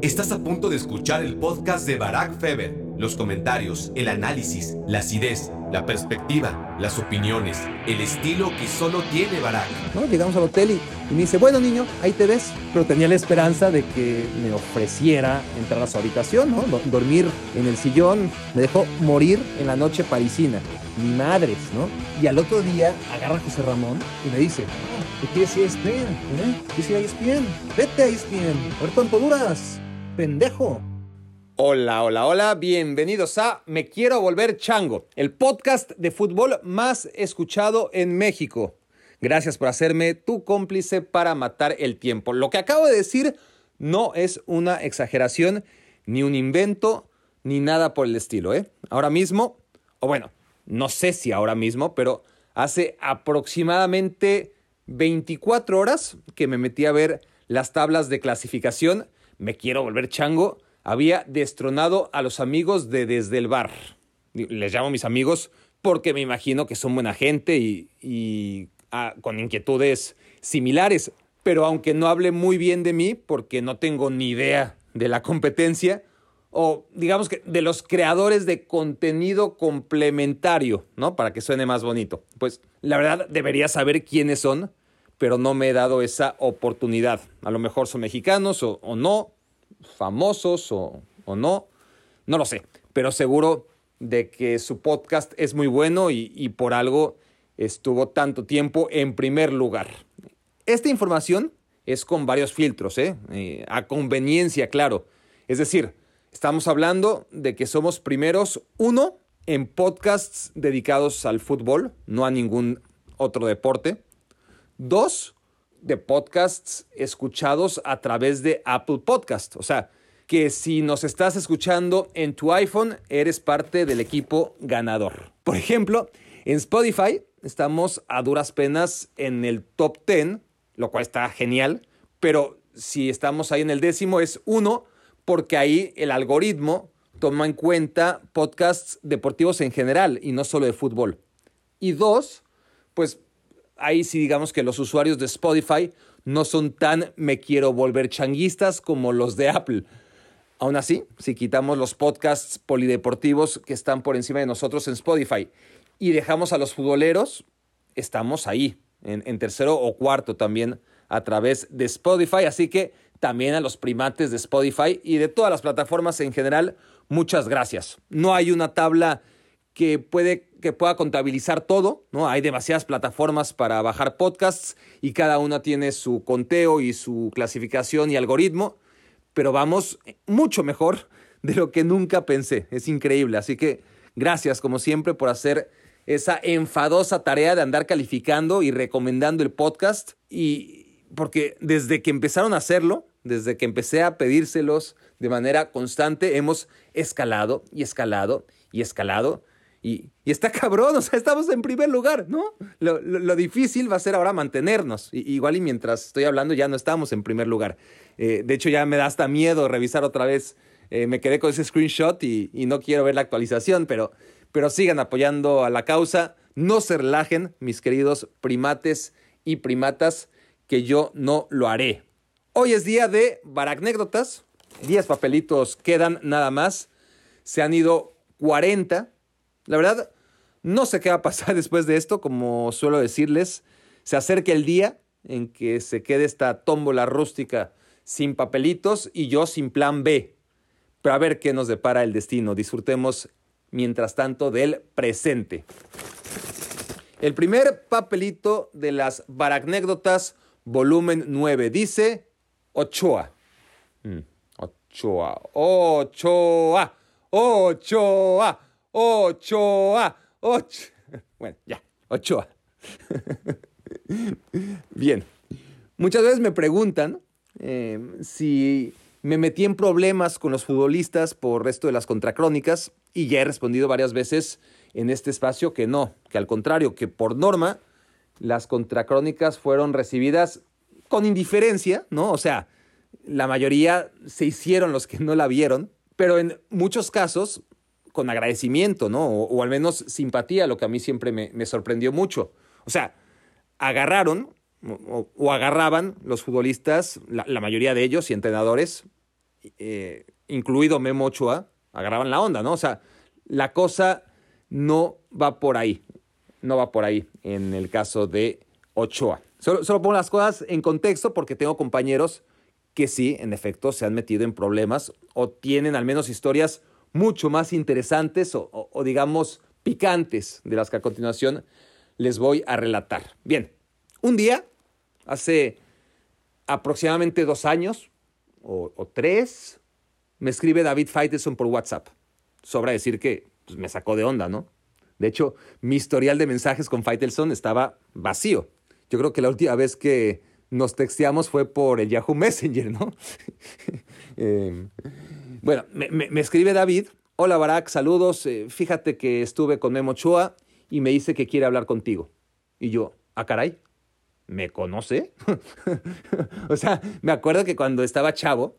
Estás a punto de escuchar el podcast de Barack Feber. Los comentarios, el análisis, la acidez, la perspectiva, las opiniones, el estilo que solo tiene Barack. ¿No? Llegamos al hotel y, me dice, bueno niño, ahí te ves. Pero tenía la esperanza de que me ofreciera entrar a su habitación, ¿no? Dormir en el sillón. Me dejó morir en la noche parisina. Mi madres, ¿no? Y al otro día agarra a José Ramón y me dice, ¿qué quieres ESPN? ¿Eh? ¿Quieres ir a ESPN? Vete a ESPN. A ver cuánto duras pendejo. Hola, hola, hola, bienvenidos a Me Quiero Volver Chango, el podcast de fútbol más escuchado en México. Gracias por hacerme tu cómplice para matar el tiempo. Lo que acabo de decir no es una exageración, ni un invento, ni nada por el estilo. ¿eh? Ahora mismo, o bueno, no sé si ahora mismo, pero hace aproximadamente 24 horas que me metí a ver las tablas de clasificación me quiero volver chango, había destronado a los amigos de Desde el Bar. Les llamo mis amigos porque me imagino que son buena gente y, ah, con inquietudes similares. Pero aunque no hable muy bien de mí, porque no tengo ni idea de la competencia, o digamos que de los creadores de contenido complementario, ¿no? Para que suene más bonito. Pues la verdad debería saber quiénes son pero no me he dado esa oportunidad. A lo mejor son mexicanos o, no, famosos o, no, no lo sé, pero seguro de que su podcast es muy bueno y, por algo estuvo tanto tiempo en primer lugar. Esta información es con varios filtros, ¿eh? ¿eh? a conveniencia, claro. Es decir, estamos hablando de que somos primeros, uno, en podcasts dedicados al fútbol, no a ningún otro deporte. Dos, de podcasts escuchados a través de Apple Podcast. O sea, que si nos estás escuchando en tu iPhone, eres parte del equipo ganador. Por ejemplo, en Spotify estamos a duras penas en el top 10, lo cual está genial, pero si estamos ahí en el décimo es uno, porque ahí el algoritmo toma en cuenta podcasts deportivos en general y no solo de fútbol. Y dos, pues ahí sí digamos que los usuarios de Spotify no son tan me quiero volver changuistas como los de Apple. Aún así, si quitamos los podcasts polideportivos que están por encima de nosotros en Spotify y dejamos a los futboleros, estamos ahí, en, en tercero o cuarto también a través de Spotify. Así que también a los primates de Spotify y de todas las plataformas en general, muchas gracias. No hay una tabla que, puede, que pueda contabilizar todo, ¿no? Hay demasiadas plataformas para bajar podcasts y cada una tiene su conteo y su clasificación y algoritmo, pero vamos mucho mejor de lo que nunca pensé. Es increíble, así que gracias como siempre por hacer esa enfadosa tarea de andar calificando y recomendando el podcast y porque desde que empezaron a hacerlo, desde que empecé a pedírselos de manera constante, hemos escalado y escalado y escalado y, está cabrón, o sea, estamos en primer lugar, ¿no? Lo, difícil va a ser ahora mantenernos. igual y mientras estoy hablando ya no estamos en primer lugar. Eh, de hecho, ya me da hasta miedo revisar otra vez. Eh, me quedé con ese screenshot y, no quiero ver la actualización, pero, pero sigan apoyando a la causa. No se relajen, mis queridos primates y primatas, que yo no lo haré. Hoy es día de baracnécdotas. 10 papelitos quedan nada más. Se han ido 40 la verdad, no sé qué va a pasar después de esto, como suelo decirles. Se acerca el día en que se quede esta tómbola rústica sin papelitos y yo sin plan B. Pero a ver qué nos depara el destino. Disfrutemos, mientras tanto, del presente. El primer papelito de las baracnécdotas, volumen 9, dice Ochoa. Mm, Ochoa, Ochoa, Ochoa. Ochoa. Ocho. Bueno, ya, Ochoa. Bien. Muchas veces me preguntan em, si me metí en problemas con los futbolistas por resto de las contracrónicas y ya he respondido varias veces en este espacio que no, que al contrario, que por norma las contracrónicas fueron recibidas con indiferencia, ¿no? O sea, la mayoría se hicieron los que no la vieron, pero en muchos casos con agradecimiento, ¿no? O, al menos simpatía, lo que a mí siempre me, sorprendió mucho. O sea, agarraron o, agarraban los futbolistas, la, mayoría de ellos y entrenadores, eh, incluido Memo Ochoa, agarraban la onda, ¿no? O sea, la cosa no va por ahí, no va por ahí en el caso de Ochoa. Solo, solo pongo las cosas en contexto porque tengo compañeros que sí, en efecto, se han metido en problemas o tienen al menos historias mucho más interesantes o, digamos picantes de las que a continuación les voy a relatar. Bien, un día, hace aproximadamente dos años o, tres, me escribe David Faitelson por WhatsApp. Sobra decir que pues, me sacó de onda, ¿no? De hecho, mi historial de mensajes con Faitelson estaba vacío. Yo creo que la última vez que nos texteamos fue por el Yahoo Messenger, ¿no? Em, bueno, me, escribe David. Hola Barack, saludos. Eh, fíjate que estuve con Memo Chua y me dice que quiere hablar contigo. Y yo, ah, caray, ¿me conoce? o sea, me acuerdo que cuando estaba chavo,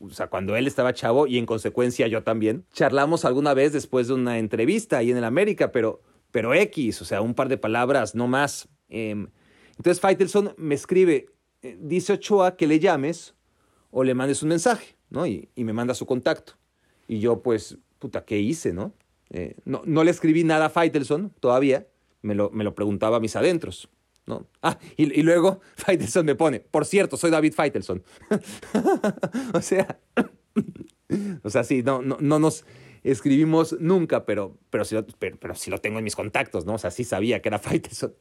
o sea, cuando él estaba chavo y en consecuencia yo también, charlamos alguna vez después de una entrevista ahí en el América, pero, pero X, o sea, un par de palabras, no más. Em, entonces Faitelson me escribe, eh, dice Ochoa que le llames o le mandes un mensaje, ¿no? Y, me manda su contacto. Y yo, pues, puta, ¿qué hice, no? Eh, no, no le escribí nada a Faitelson todavía, me lo, me lo preguntaba a mis adentros. ¿no? Ah, y, luego Faitelson me pone, por cierto, soy David Faitelson. o sea, o sea, sí, no, no, no nos escribimos nunca, pero, pero, sí, pero, pero lo tengo en mis contactos, ¿no? O sea, sí sabía que era Faitelson.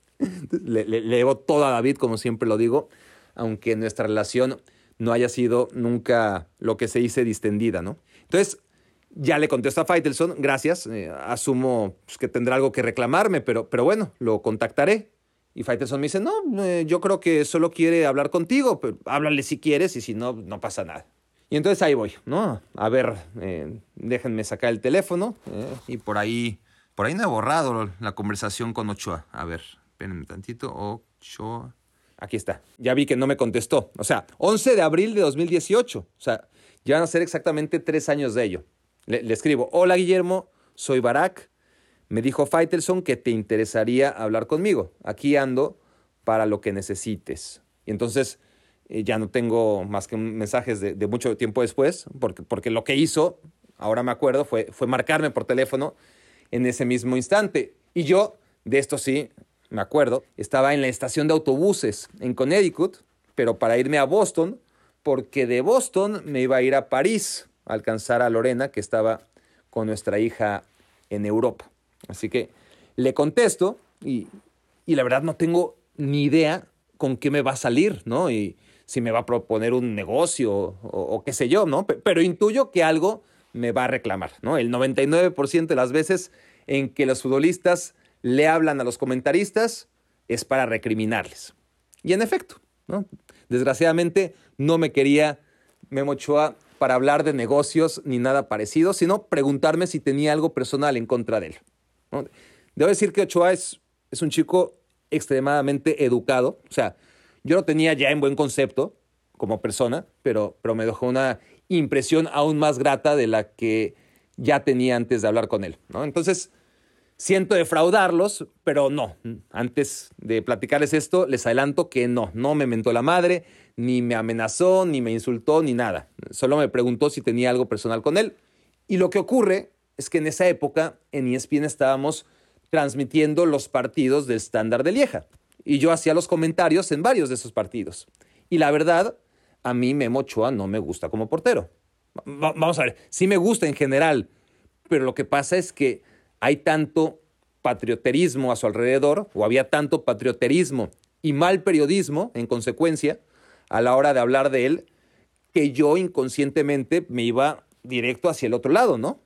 Le, le, le debo todo a David, como siempre lo digo, aunque nuestra relación no haya sido nunca lo que se dice distendida, ¿no? Entonces, ya le contesto a Faitelson, gracias, eh, asumo pues, que tendrá algo que reclamarme, pero, pero bueno, lo contactaré. Y Faitelson me dice, no, eh, yo creo que solo quiere hablar contigo, pero háblale si quieres y si no, no pasa nada. Y entonces ahí voy, ¿no? A ver, eh, déjenme sacar el teléfono. y por ahí, por ahí no he borrado la conversación con Ochoa. A ver, espérenme tantito. Ochoa. Aquí está. Ya vi que no me contestó. O sea, 11 de abril de 2018. O sea, ya van a ser exactamente tres años de ello. Le, escribo, hola Guillermo, soy Barak. Me dijo Faitelson que te interesaría hablar conmigo. Aquí ando para lo que necesites. Y entonces eh, ya no tengo más que mensajes de, mucho tiempo después, porque, porque, lo que hizo, ahora me acuerdo, fue, fue marcarme por teléfono en ese mismo instante. Y yo, de esto sí, me acuerdo, estaba en la estación de autobuses en Connecticut, pero para irme a Boston, porque de Boston me iba a ir a París alcanzar a Lorena, que estaba con nuestra hija en Europa. Así que le contesto y, la verdad no tengo ni idea con qué me va a salir, ¿no? Y si me va a proponer un negocio o, qué sé yo, ¿no? Pero intuyo que algo me va a reclamar, ¿no? El 99% de las veces en que los futbolistas le hablan a los comentaristas es para recriminarles. Y en efecto, ¿no? Desgraciadamente no me quería Memo Ochoa para hablar de negocios ni nada parecido, sino preguntarme si tenía algo personal en contra de él. Debo decir que Ochoa es, es un chico extremadamente educado, o sea, yo lo tenía ya en buen concepto como persona, pero, pero me dejó una impresión aún más grata de la que ya tenía antes de hablar con él. Entonces, siento defraudarlos, pero no. Antes de platicarles esto, les adelanto que no, no me mentó la madre, ni me amenazó, ni me insultó, ni nada. Solo me preguntó si tenía algo personal con él. Y lo que ocurre es que en esa época en ESPN estábamos transmitiendo los partidos del estándar de Lieja. Y yo hacía los comentarios en varios de esos partidos. Y la verdad, a mí Memo Ochoa no me gusta como portero. vamos a ver, sí me gusta en general, pero lo que pasa es que hay tanto patrioterismo a su alrededor, o había tanto patrioterismo y mal periodismo, en consecuencia, a la hora de hablar de él, que yo inconscientemente me iba directo hacia el otro lado, ¿no?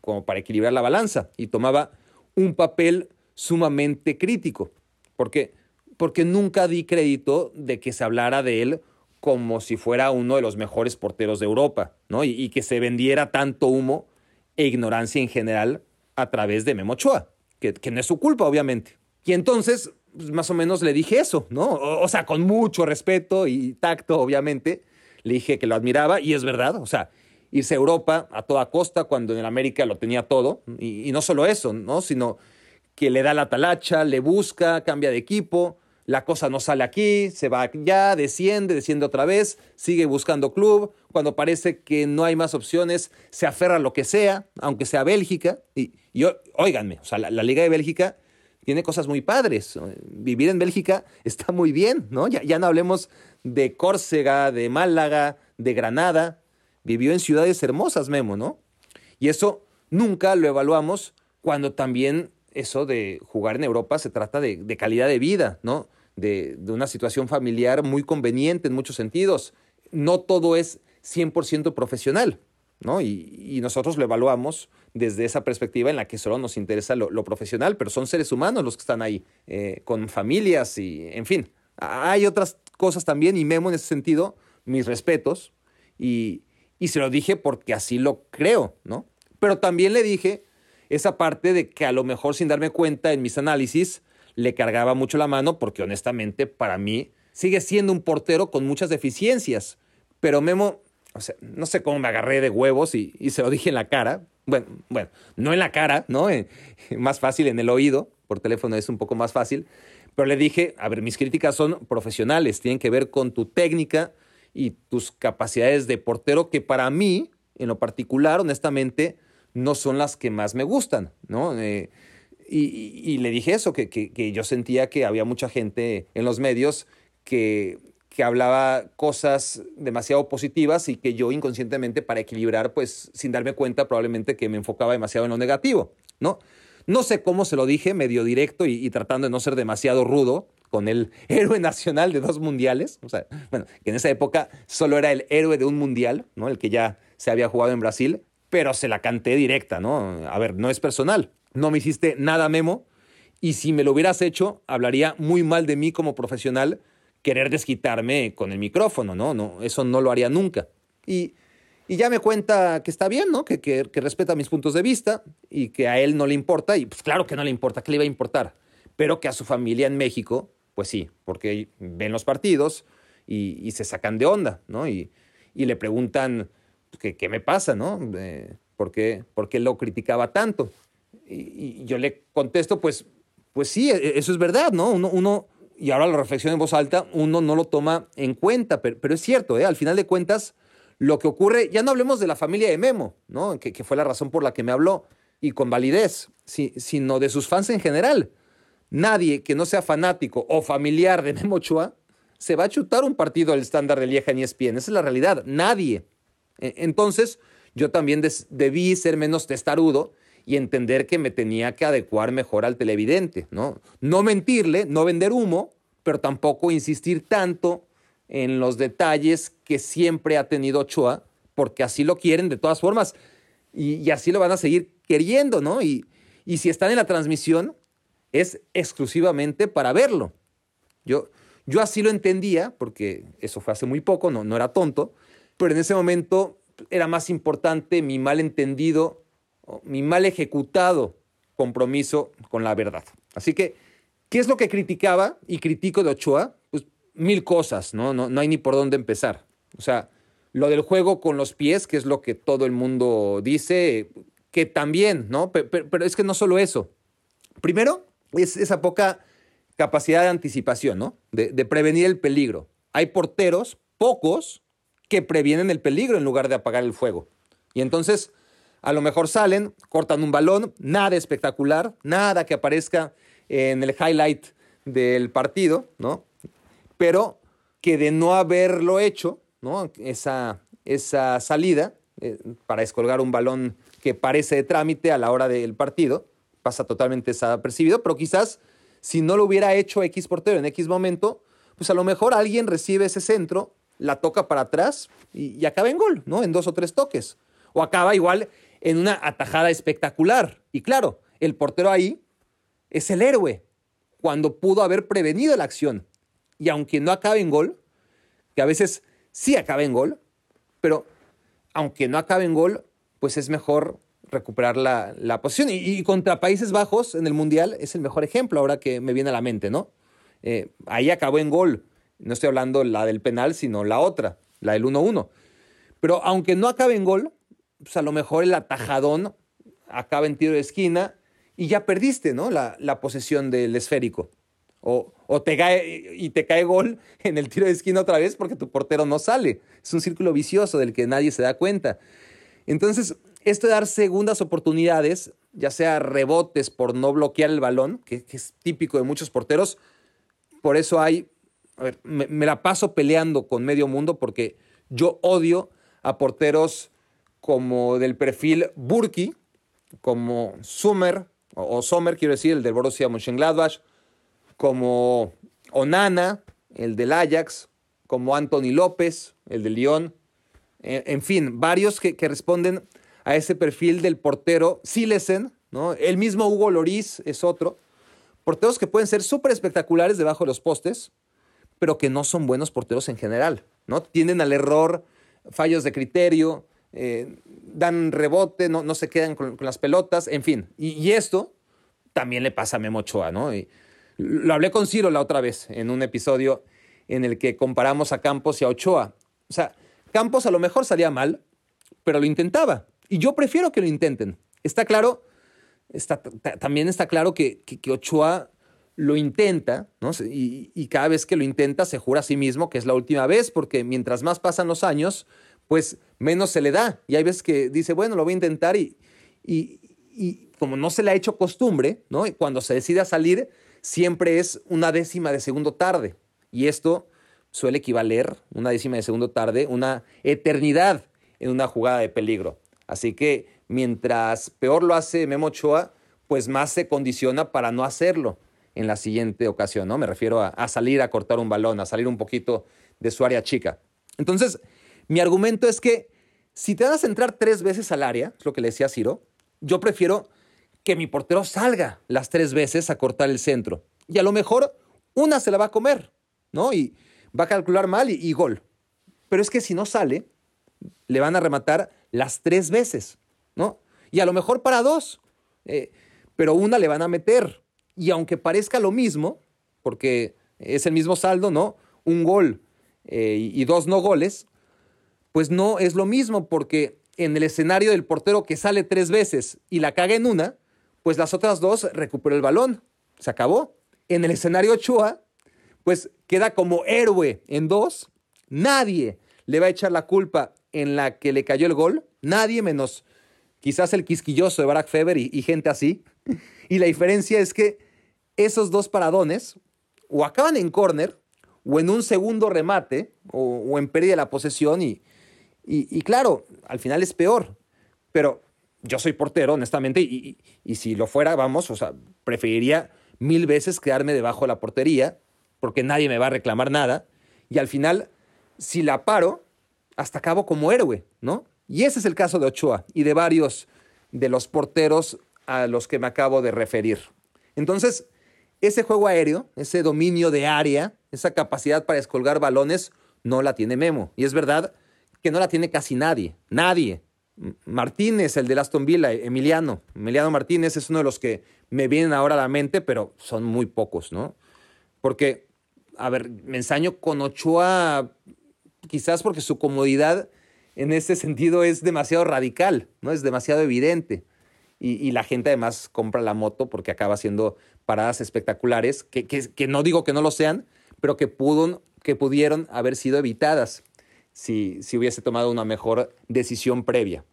como para equilibrar la balanza, y tomaba un papel sumamente crítico. ¿Por qué? Porque nunca di crédito de que se hablara de él como si fuera uno de los mejores porteros de Europa, ¿no? Y, que se vendiera tanto humo e ignorancia en general a través de Memochoa, que, que no es su culpa, obviamente. Y entonces, pues, más o menos le dije eso, ¿no? O, sea, con mucho respeto y tacto, obviamente, le dije que lo admiraba y es verdad, o sea, irse a Europa a toda costa cuando en América lo tenía todo. Y, no solo eso, ¿no? Sino que le da la talacha, le busca, cambia de equipo, la cosa no sale aquí, se va ya, desciende, desciende otra vez, sigue buscando club, cuando parece que no hay más opciones, se aferra a lo que sea, aunque sea Bélgica. Y, y óiganme, o sea, la, Liga de Bélgica tiene cosas muy padres. Vivir en Bélgica está muy bien, ¿no? Ya, ya no hablemos de Córcega, de Málaga, de Granada. Vivió en ciudades hermosas, Memo, ¿no? Y eso nunca lo evaluamos cuando también eso de jugar en Europa se trata de, calidad de vida, ¿no? De, una situación familiar muy conveniente en muchos sentidos. No todo es 100% profesional, ¿no? Y, nosotros lo evaluamos desde esa perspectiva en la que solo nos interesa lo, profesional, pero son seres humanos los que están ahí, eh, con familias y, en fin. Hay otras cosas también, y Memo en ese sentido, mis respetos, y, y se lo dije porque así lo creo, ¿no? Pero también le dije esa parte de que a lo mejor sin darme cuenta en mis análisis le cargaba mucho la mano porque honestamente para mí sigue siendo un portero con muchas deficiencias. Pero Memo, no sé cómo me agarré de huevos y, se lo dije en la cara. Bueno, bueno, no en la cara, ¿no? Eh, más fácil en el oído, por teléfono es un poco más fácil. Pero le dije, a ver, mis críticas son profesionales, tienen que ver con tu técnica y tus capacidades de portero, que para mí, en lo particular, honestamente, no son las que más me gustan, ¿no? Eh, y, le dije eso, que, yo sentía que había mucha gente en los medios que, que hablaba cosas demasiado positivas y que yo inconscientemente para equilibrar, pues sin darme cuenta probablemente que me enfocaba demasiado en lo negativo, ¿no? No sé cómo se lo dije, medio directo y, tratando de no ser demasiado rudo con el héroe nacional de dos mundiales, o sea, bueno, que en esa época solo era el héroe de un mundial, ¿no? El que ya se había jugado en Brasil, pero se la canté directa, ¿no? A ver, no es personal. No me hiciste nada memo y si me lo hubieras hecho, hablaría muy mal de mí como profesional querer desquitarme con el micrófono, ¿no? no eso no lo haría nunca. Y, y ya me cuenta que está bien, ¿no? Que, que, respeta mis puntos de vista y que a él no le importa. Y pues claro que no le importa, ¿qué le iba a importar? Pero que a su familia en México, pues sí, porque ven los partidos y, y se sacan de onda, ¿no? Y, y le preguntan, ¿qué, me pasa, no? ¿por, qué, lo criticaba tanto? Y, yo le contesto, pues, pues sí, e, eso es verdad, ¿no? Uno, y ahora la reflexión en voz alta, uno no lo toma en cuenta, pero, es cierto, ¿eh? al final de cuentas, lo que ocurre, ya no hablemos de la familia de Memo, ¿no? que, fue la razón por la que me habló, y con validez, sino de sus fans en general. Nadie que no sea fanático o familiar de Memo Ochoa se va a chutar un partido al estándar de Lieja ni ESPN. Esa es la realidad. Nadie. E, entonces, yo también debí ser menos testarudo y entender que me tenía que adecuar mejor al televidente, ¿no? No mentirle, no vender humo, pero tampoco insistir tanto en los detalles que siempre ha tenido Ochoa, porque así lo quieren de todas formas y, así lo van a seguir queriendo, ¿no? Y, si están en la transmisión, es exclusivamente para verlo. Yo, yo así lo entendía, porque eso fue hace muy poco, no, no era tonto, pero en ese momento era más importante mi mal entendido, mi mal ejecutado compromiso con la verdad. Así que, ¿qué es lo que criticaba y critico de Ochoa? Pues mil cosas, ¿no? No, no hay ni por dónde empezar. O sea, lo del juego con los pies, que es lo que todo el mundo dice, que también, ¿no? Pero, es que no solo eso. Primero, es esa poca capacidad de anticipación, ¿no? de prevenir el peligro. Hay porteros, pocos, que previenen el peligro en lugar de apagar el fuego. Y entonces, a lo mejor salen, cortan un balón, nada espectacular, nada que aparezca en el highlight del partido, ¿no? Pero que de no haberlo hecho, ¿no? Esa, esa salida eh, para descolgar un balón que parece de trámite a la hora del partido, pasa totalmente desapercibido, pero quizás si no lo hubiera hecho X portero en X momento, pues a lo mejor alguien recibe ese centro la toca para atrás y, acaba en gol, ¿no? En dos o tres toques. O acaba igual en una atajada espectacular. Y claro, el portero ahí es el héroe, cuando pudo haber prevenido la acción. Y aunque no acabe en gol, que a veces sí acaba en gol, pero aunque no acabe en gol, pues es mejor recuperar la, la posición. Y, contra Países Bajos en el Mundial es el mejor ejemplo ahora que me viene a la mente, ¿no? Eh, ahí acabó en gol. No estoy hablando la del penal, sino la otra, la del 1-1. Pero aunque no acabe en gol, pues a lo mejor el atajadón acaba en tiro de esquina y ya perdiste, ¿no? La, posesión del esférico. O, te cae y te cae gol en el tiro de esquina otra vez porque tu portero no sale. Es un círculo vicioso del que nadie se da cuenta. Entonces, esto de dar segundas oportunidades, ya sea rebotes por no bloquear el balón, que, es típico de muchos porteros, por eso hay, a ver, me, me, la paso peleando con medio mundo porque yo odio a porteros como del perfil Burki, como Summer, o, Sommer, quiero decir, el del Borussia Mönchengladbach, como Onana, el del Ajax, como Anthony López, el del Lyon, en, fin, varios que, responden a ese perfil del portero Silesen, ¿no? El mismo Hugo Loris es otro. Porteros que pueden ser súper espectaculares debajo de los postes, pero que no son buenos porteros en general, ¿no? Tienden al error, fallos de criterio, eh, dan rebote, no, no se quedan con, las pelotas, en fin. Y, esto también le pasa a Memo Ochoa, ¿no? Lo hablé con Ciro la otra vez en un episodio en el que comparamos a Campos y a Ochoa. O sea, Campos a lo mejor salía mal, pero lo intentaba. Y yo prefiero que lo intenten. Está claro, está, también está claro que, que, Ochoa lo intenta, ¿no? Y, cada vez que lo intenta se jura a sí mismo que es la última vez, porque mientras más pasan los años, pues menos se le da. Y hay veces que dice, bueno, lo voy a intentar y, y, como no se le ha hecho costumbre, ¿no? Y cuando se decide a salir, siempre es una décima de segundo tarde. Y esto suele equivaler, una décima de segundo tarde, una eternidad en una jugada de peligro. Así que mientras peor lo hace Memo Ochoa, pues más se condiciona para no hacerlo en la siguiente ocasión, ¿no? Me refiero a, salir a cortar un balón, a salir un poquito de su área chica. Entonces, mi argumento es que si te vas a entrar tres veces al área, es lo que le decía Ciro, yo prefiero que mi portero salga las tres veces a cortar el centro. Y a lo mejor una se la va a comer, ¿no? Y va a calcular mal y, gol. Pero es que si no sale, le van a rematar las tres veces, ¿no? Y a lo mejor para dos, eh, pero una le van a meter. Y aunque parezca lo mismo, porque es el mismo saldo, ¿no? Un gol eh, y dos no goles, pues no es lo mismo porque en el escenario del portero que sale tres veces y la caga en una, pues las otras dos recuperó el balón. Se acabó. En el escenario Ochoa, pues queda como héroe en dos. Nadie le va a echar la culpa en la que le cayó el gol. Nadie menos quizás el quisquilloso de Barack Feber y, gente así. Y la diferencia es que esos dos paradones o acaban en córner o en un segundo remate o, en pérdida de la posesión y, y, claro, al final es peor, pero yo soy portero, honestamente, y, si lo fuera, vamos, o sea, preferiría mil veces quedarme debajo de la portería, porque nadie me va a reclamar nada, y al final, si la paro, hasta acabo como héroe, ¿no? Y ese es el caso de Ochoa y de varios de los porteros a los que me acabo de referir. Entonces, ese juego aéreo, ese dominio de área, esa capacidad para descolgar balones, no la tiene Memo. Y es verdad, que no la tiene casi nadie, nadie. Martínez, el de Aston Villa, Emiliano. Emiliano Martínez es uno de los que me vienen ahora a la mente, pero son muy pocos, ¿no? Porque, a ver, me ensaño con Ochoa, quizás porque su comodidad en ese sentido es demasiado radical, ¿no? Es demasiado evidente. Y, la gente además compra la moto porque acaba haciendo paradas espectaculares, que, que, no digo que no lo sean, pero que, que pudieron haber sido evitadas si, hubiese tomado una mejor decisión previa.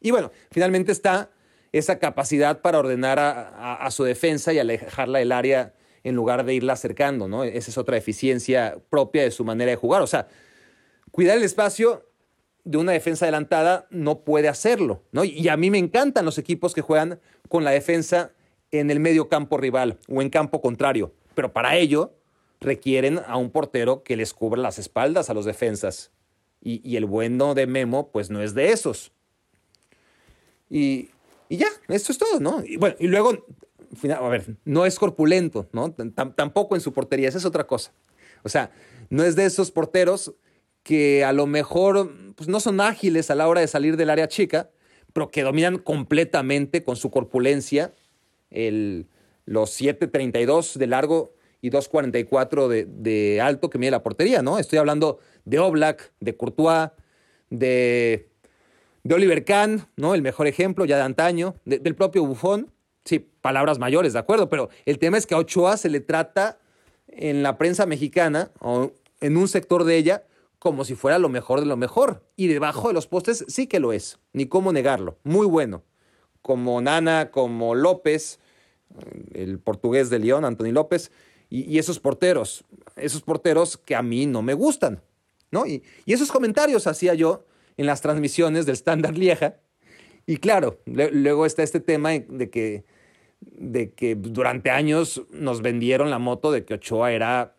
Y bueno, finalmente está esa capacidad para ordenar a, su defensa y alejarla del área en lugar de irla acercando, ¿no? Esa es otra eficiencia propia de su manera de jugar. O sea, cuidar el espacio de una defensa adelantada no puede hacerlo, ¿no? Y a mí me encantan los equipos que juegan con la defensa en el medio campo rival o en campo contrario, pero para ello requieren a un portero que les cubra las espaldas a los defensas y, el bueno de Memo, pues no es de esos. Y, ya, esto es todo, ¿no? Y bueno, y luego, a ver, no es corpulento, ¿no? tampoco en su portería, esa es otra cosa. O sea, no es de esos porteros que a lo mejor pues, no son ágiles a la hora de salir del área chica, pero que dominan completamente con su corpulencia el, los 7.32 de largo y 2.44 de, de alto que mide la portería, ¿no? Estoy hablando de Oblak, de Courtois, de, de Oliver Kahn, ¿no? El mejor ejemplo ya de antaño, del propio Buffon. Sí, palabras mayores, de acuerdo, pero el tema es que a Ochoa se le trata en la prensa mexicana o en un sector de ella como si fuera lo mejor de lo mejor. Y debajo de los postes sí que lo es, ni cómo negarlo. Muy bueno. Como Nana, como López, el portugués de León, Anthony López, y, esos porteros, esos porteros que a mí no me gustan. ¿no? Y, esos comentarios hacía yo en las transmisiones del Standard Lieja. Y claro, luego está este tema de que de que durante años nos vendieron la moto de que Ochoa era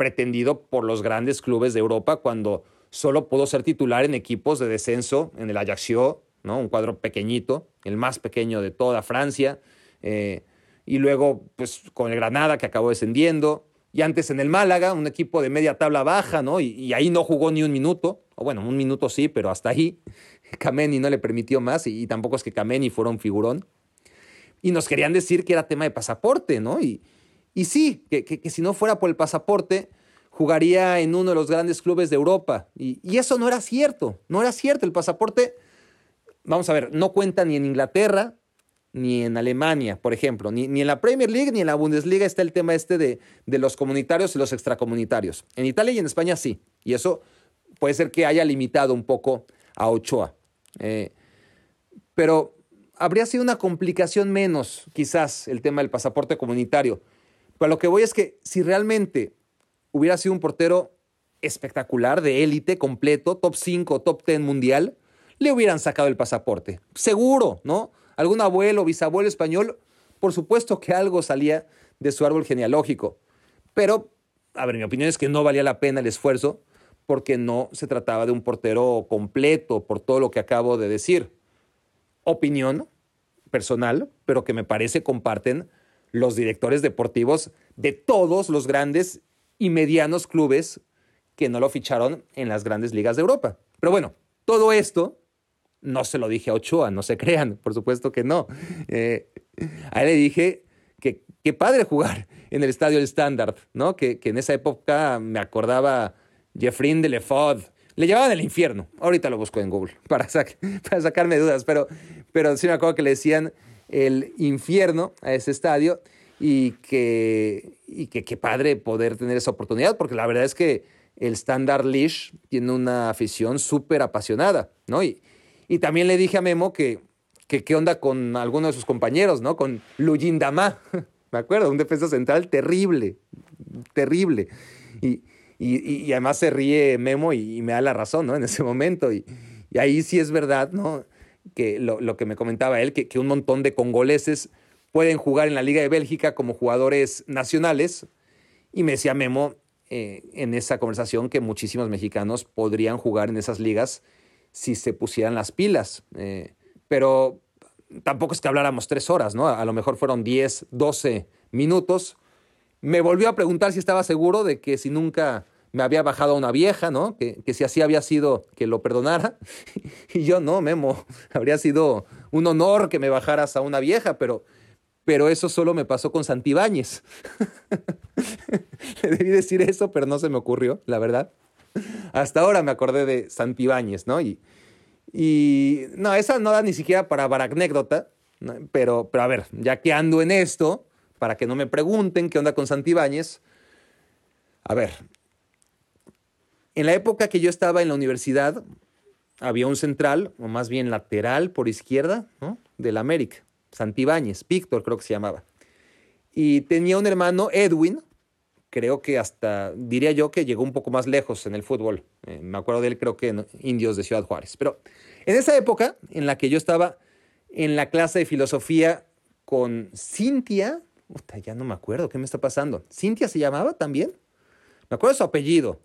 pretendido por los grandes clubes de Europa cuando solo pudo ser titular en equipos de descenso, en el Ajaccio, ¿no? un cuadro pequeñito, el más pequeño de toda Francia, eh, y luego pues con el Granada que acabó descendiendo, y antes en el Málaga, un equipo de media tabla baja, ¿no? Y, ahí no jugó ni un minuto, o bueno, un minuto sí, pero hasta ahí Kameni no le permitió más, y, y tampoco es que Kameni fuera un figurón y nos querían decir que era tema de pasaporte, ¿no? Y, y sí, que, si no fuera por el pasaporte, jugaría en uno de los grandes clubes de Europa. Y, eso no era cierto, no era cierto. El pasaporte, vamos a ver, no cuenta ni en Inglaterra, ni en Alemania, por ejemplo, ni, ni en la Premier League, ni en la Bundesliga está el tema este de, de los comunitarios y los extracomunitarios. En Italia y en España sí, y eso puede ser que haya limitado un poco a Ochoa. Eh, pero habría sido una complicación menos, quizás, el tema del pasaporte comunitario. Pero lo que voy es que si realmente hubiera sido un portero espectacular, de élite, completo, top 5, top 10 mundial, le hubieran sacado el pasaporte. Seguro, ¿no? Algún abuelo, bisabuelo español, por supuesto que algo salía de su árbol genealógico. Pero, a ver, mi opinión es que no valía la pena el esfuerzo porque no se trataba de un portero completo por todo lo que acabo de decir opinión personal, pero que me parece comparten los directores deportivos de todos los grandes y medianos clubes que no lo ficharon en las grandes ligas de Europa. Pero bueno, todo esto no se lo dije a Ochoa, no se crean, por supuesto que no. Eh, a él le dije que qué padre jugar en el estadio del Standard, ¿no? Que, que en esa época me acordaba Jeffrey de Lefod, le llevaban el infierno. Ahorita lo busco en Google para, para sacarme dudas, pero, pero sí me acuerdo que le decían el infierno a ese estadio y que, y que qué padre poder tener esa oportunidad, porque la verdad es que el Standard Leash tiene una afición súper apasionada, ¿no? Y, y también le dije a Memo que, que qué onda con alguno de sus compañeros, ¿no? Con Luyin Dama, me acuerdo, un defensa central terrible, terrible. Y, y, además se ríe Memo y, me da la razón, ¿no? En ese momento. Y, ahí sí es verdad, ¿no? Que lo, que me comentaba él, que, que, un montón de congoleses pueden jugar en la Liga de Bélgica como jugadores nacionales. Y me decía Memo eh, en esa conversación que muchísimos mexicanos podrían jugar en esas ligas si se pusieran las pilas. Eh, pero tampoco es que habláramos tres horas, ¿no? A lo mejor fueron 10, 12 minutos. Me volvió a preguntar si estaba seguro de que si nunca me había bajado a una vieja, ¿no? Que, que si así había sido que lo perdonara. y yo, no, Memo, habría sido un honor que me bajaras a una vieja, pero, pero eso solo me pasó con Santibáñez. Le debí decir eso, pero no se me ocurrió, la verdad. Hasta ahora me acordé de Santibáñez, ¿no? Y, y no, esa no da ni siquiera para anécdota, pero, pero a ver, ya que ando en esto, para que no me pregunten qué onda con Santibáñez, a ver, en la época que yo estaba en la universidad, había un central, o más bien lateral por izquierda, ¿no? del América, Santibáñez, Víctor creo que se llamaba. Y tenía un hermano, Edwin, creo que hasta, diría yo que llegó un poco más lejos en el fútbol. Eh, me acuerdo de él, creo que en Indios de Ciudad Juárez. Pero en esa época en la que yo estaba en la clase de filosofía con Cintia, ya no me acuerdo qué me está pasando. ¿Cintia se llamaba también? Me acuerdo su apellido,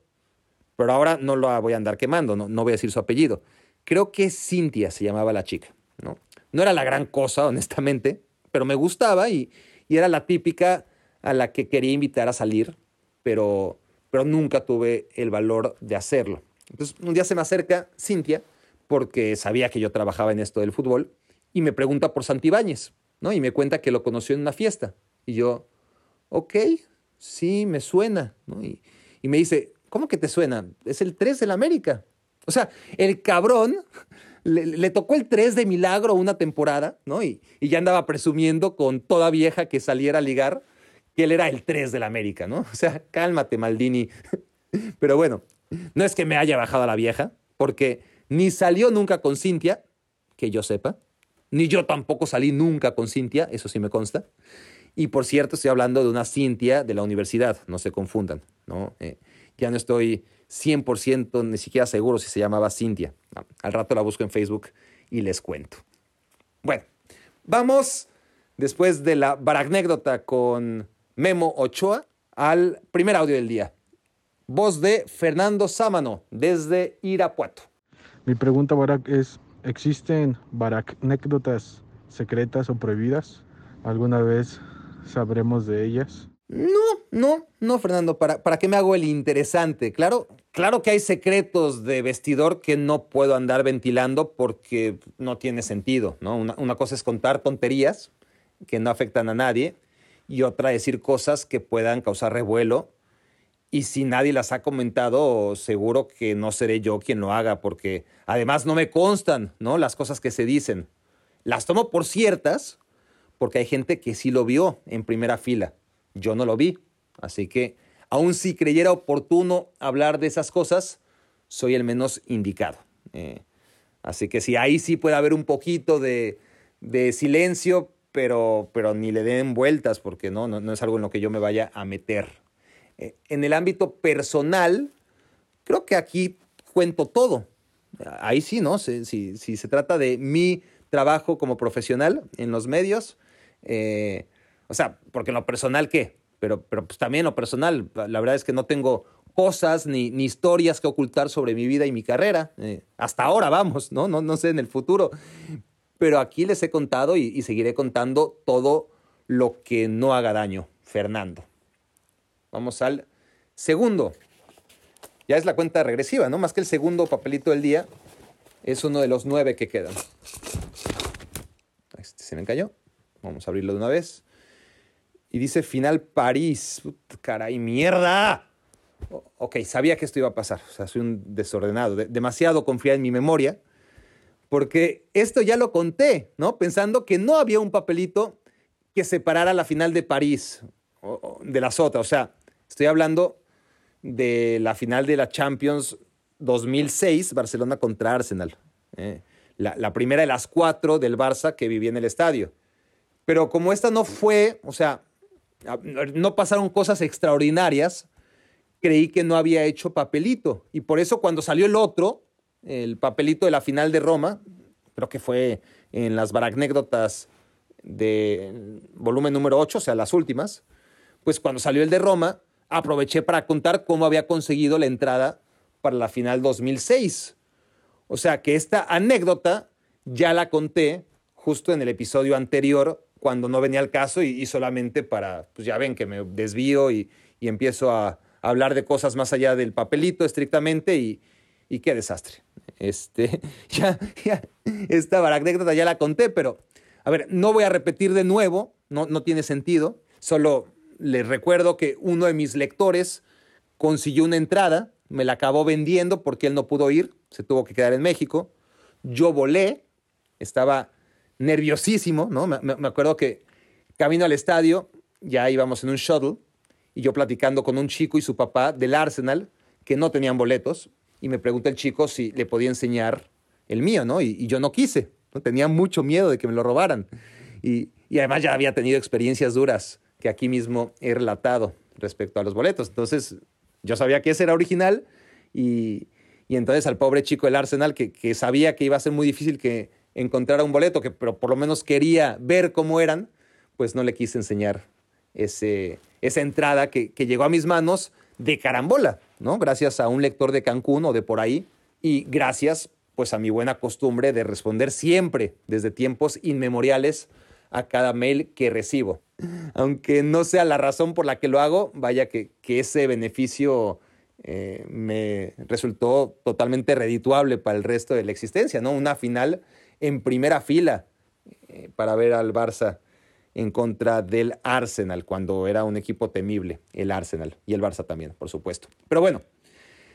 pero ahora no lo voy a andar quemando, no, no voy a decir su apellido. Creo que Cintia se llamaba la chica, ¿no? No era la gran cosa, honestamente, pero me gustaba y, y era la típica a la que quería invitar a salir, pero, pero nunca tuve el valor de hacerlo. Entonces, un día se me acerca Cintia, porque sabía que yo trabajaba en esto del fútbol, y me pregunta por Santibáñez, ¿no? Y me cuenta que lo conoció en una fiesta. Y yo, ok, sí, me suena, ¿no? Y, y me dice, ¿Cómo que te suena? Es el 3 del América. O sea, el cabrón le, tocó el 3 de milagro una temporada, ¿no? Y, ya andaba presumiendo con toda vieja que saliera a ligar que él era el 3 del América, ¿no? O sea, cálmate, Maldini. Pero bueno, no es que me haya bajado a la vieja, porque ni salió nunca con Cintia, que yo sepa, ni yo tampoco salí nunca con Cintia, eso sí me consta. Y por cierto, estoy hablando de una Cintia de la universidad, no se confundan, ¿no? Eh, ya no estoy 100% ni siquiera seguro si se llamaba Cintia. al rato la busco en Facebook y les cuento. Bueno, vamos después de la baragnécdota con Memo Ochoa al primer audio del día. Voz de Fernando Sámano desde Irapuato. Mi pregunta, Barak, es, ¿existen baracnécdotas secretas o prohibidas? ¿Alguna vez sabremos de ellas? No, no, no, Fernando, ¿para, para qué me hago el interesante? Claro, claro que hay secretos de vestidor que no puedo andar ventilando porque no tiene sentido, ¿no? Una, una cosa es contar tonterías que no afectan a nadie y otra decir cosas que puedan causar revuelo. Y si nadie las ha comentado, seguro que no seré yo quien lo haga, porque además no me constan, ¿no? Las cosas que se dicen. Las tomo por ciertas, porque hay gente que sí lo vio en primera fila. Yo no lo vi. Así que, aun si creyera oportuno hablar de esas cosas, soy el menos indicado. Eh, así que sí, ahí sí puede haber un poquito de, de silencio, pero, pero ni le den vueltas porque no, no, es algo en lo que yo me vaya a meter. Eh, en el ámbito personal, creo que aquí cuento todo. Ahí sí, ¿no? Si, si, se trata de mi trabajo como profesional en los medios, eh, o sea, porque en lo personal, ¿qué? Pero, pero pues también en lo personal, la verdad es que no tengo cosas ni, ni historias que ocultar sobre mi vida y mi carrera. Eh, hasta ahora vamos, ¿no? ¿no? No sé en el futuro pero aquí les he contado y, seguiré contando todo lo que no haga daño, Fernando. Vamos al segundo. Ya es la cuenta regresiva, ¿no? Más que el segundo papelito del día, es uno de los nueve que quedan. Este se me cayó. Vamos a abrirlo de una vez. Y dice final París. caray, mierda. ok, sabía que esto iba a pasar. O sea, soy un desordenado. demasiado confía en mi memoria porque esto ya lo conté, ¿no? Pensando que no había un papelito que separara la final de París de las otras. O sea, estoy hablando de la final de la Champions 2006, Barcelona contra Arsenal. ¿eh? la, primera de las cuatro del Barça que vivía en el estadio. Pero como esta no fue, o sea, no pasaron cosas extraordinarias, creí que no había hecho papelito. Y por eso cuando salió el otro, el papelito de la final de Roma, creo que fue en las baracnécdotas de volumen número 8, o sea, las últimas, pues cuando salió el de Roma, aproveché para contar cómo había conseguido la entrada para la final 2006. O sea, que esta anécdota ya la conté justo en el episodio anterior, cuando no venía al caso y, solamente para, pues ya ven que me desvío y, y empiezo a hablar de cosas más allá del papelito estrictamente y, y qué desastre. Este, ya, ya, esta anécdota ya la conté, pero a ver, no voy a repetir de nuevo, no, no tiene sentido. Solo les recuerdo que uno de mis lectores consiguió una entrada, me la acabó vendiendo porque él no pudo ir, se tuvo que quedar en México. Yo volé, estaba nerviosísimo, ¿no? Me, me acuerdo que camino al estadio, ya íbamos en un shuttle, y yo platicando con un chico y su papá del Arsenal, que no tenían boletos, y me pregunta el chico si le podía enseñar el mío, ¿no? Y, yo no quise, ¿no? tenía mucho miedo de que me lo robaran. Y, además ya había tenido experiencias duras que aquí mismo he relatado respecto a los boletos. Entonces yo sabía que ese era original y, entonces al pobre chico del Arsenal que, sabía que iba a ser muy difícil que encontrara un boleto, que, pero por lo menos quería ver cómo eran, pues no le quise enseñar ese, esa entrada que, que llegó a mis manos de carambola. ¿no? Gracias a un lector de Cancún o de por ahí y gracias pues a mi buena costumbre de responder siempre desde tiempos inmemoriales a cada mail que recibo. Aunque no sea la razón por la que lo hago, vaya que, ese beneficio eh, me resultó totalmente redituable para el resto de la existencia, ¿no? Una final en primera fila eh, para ver al Barça en contra del Arsenal, cuando era un equipo temible, el Arsenal y el Barça también, por supuesto. Pero bueno,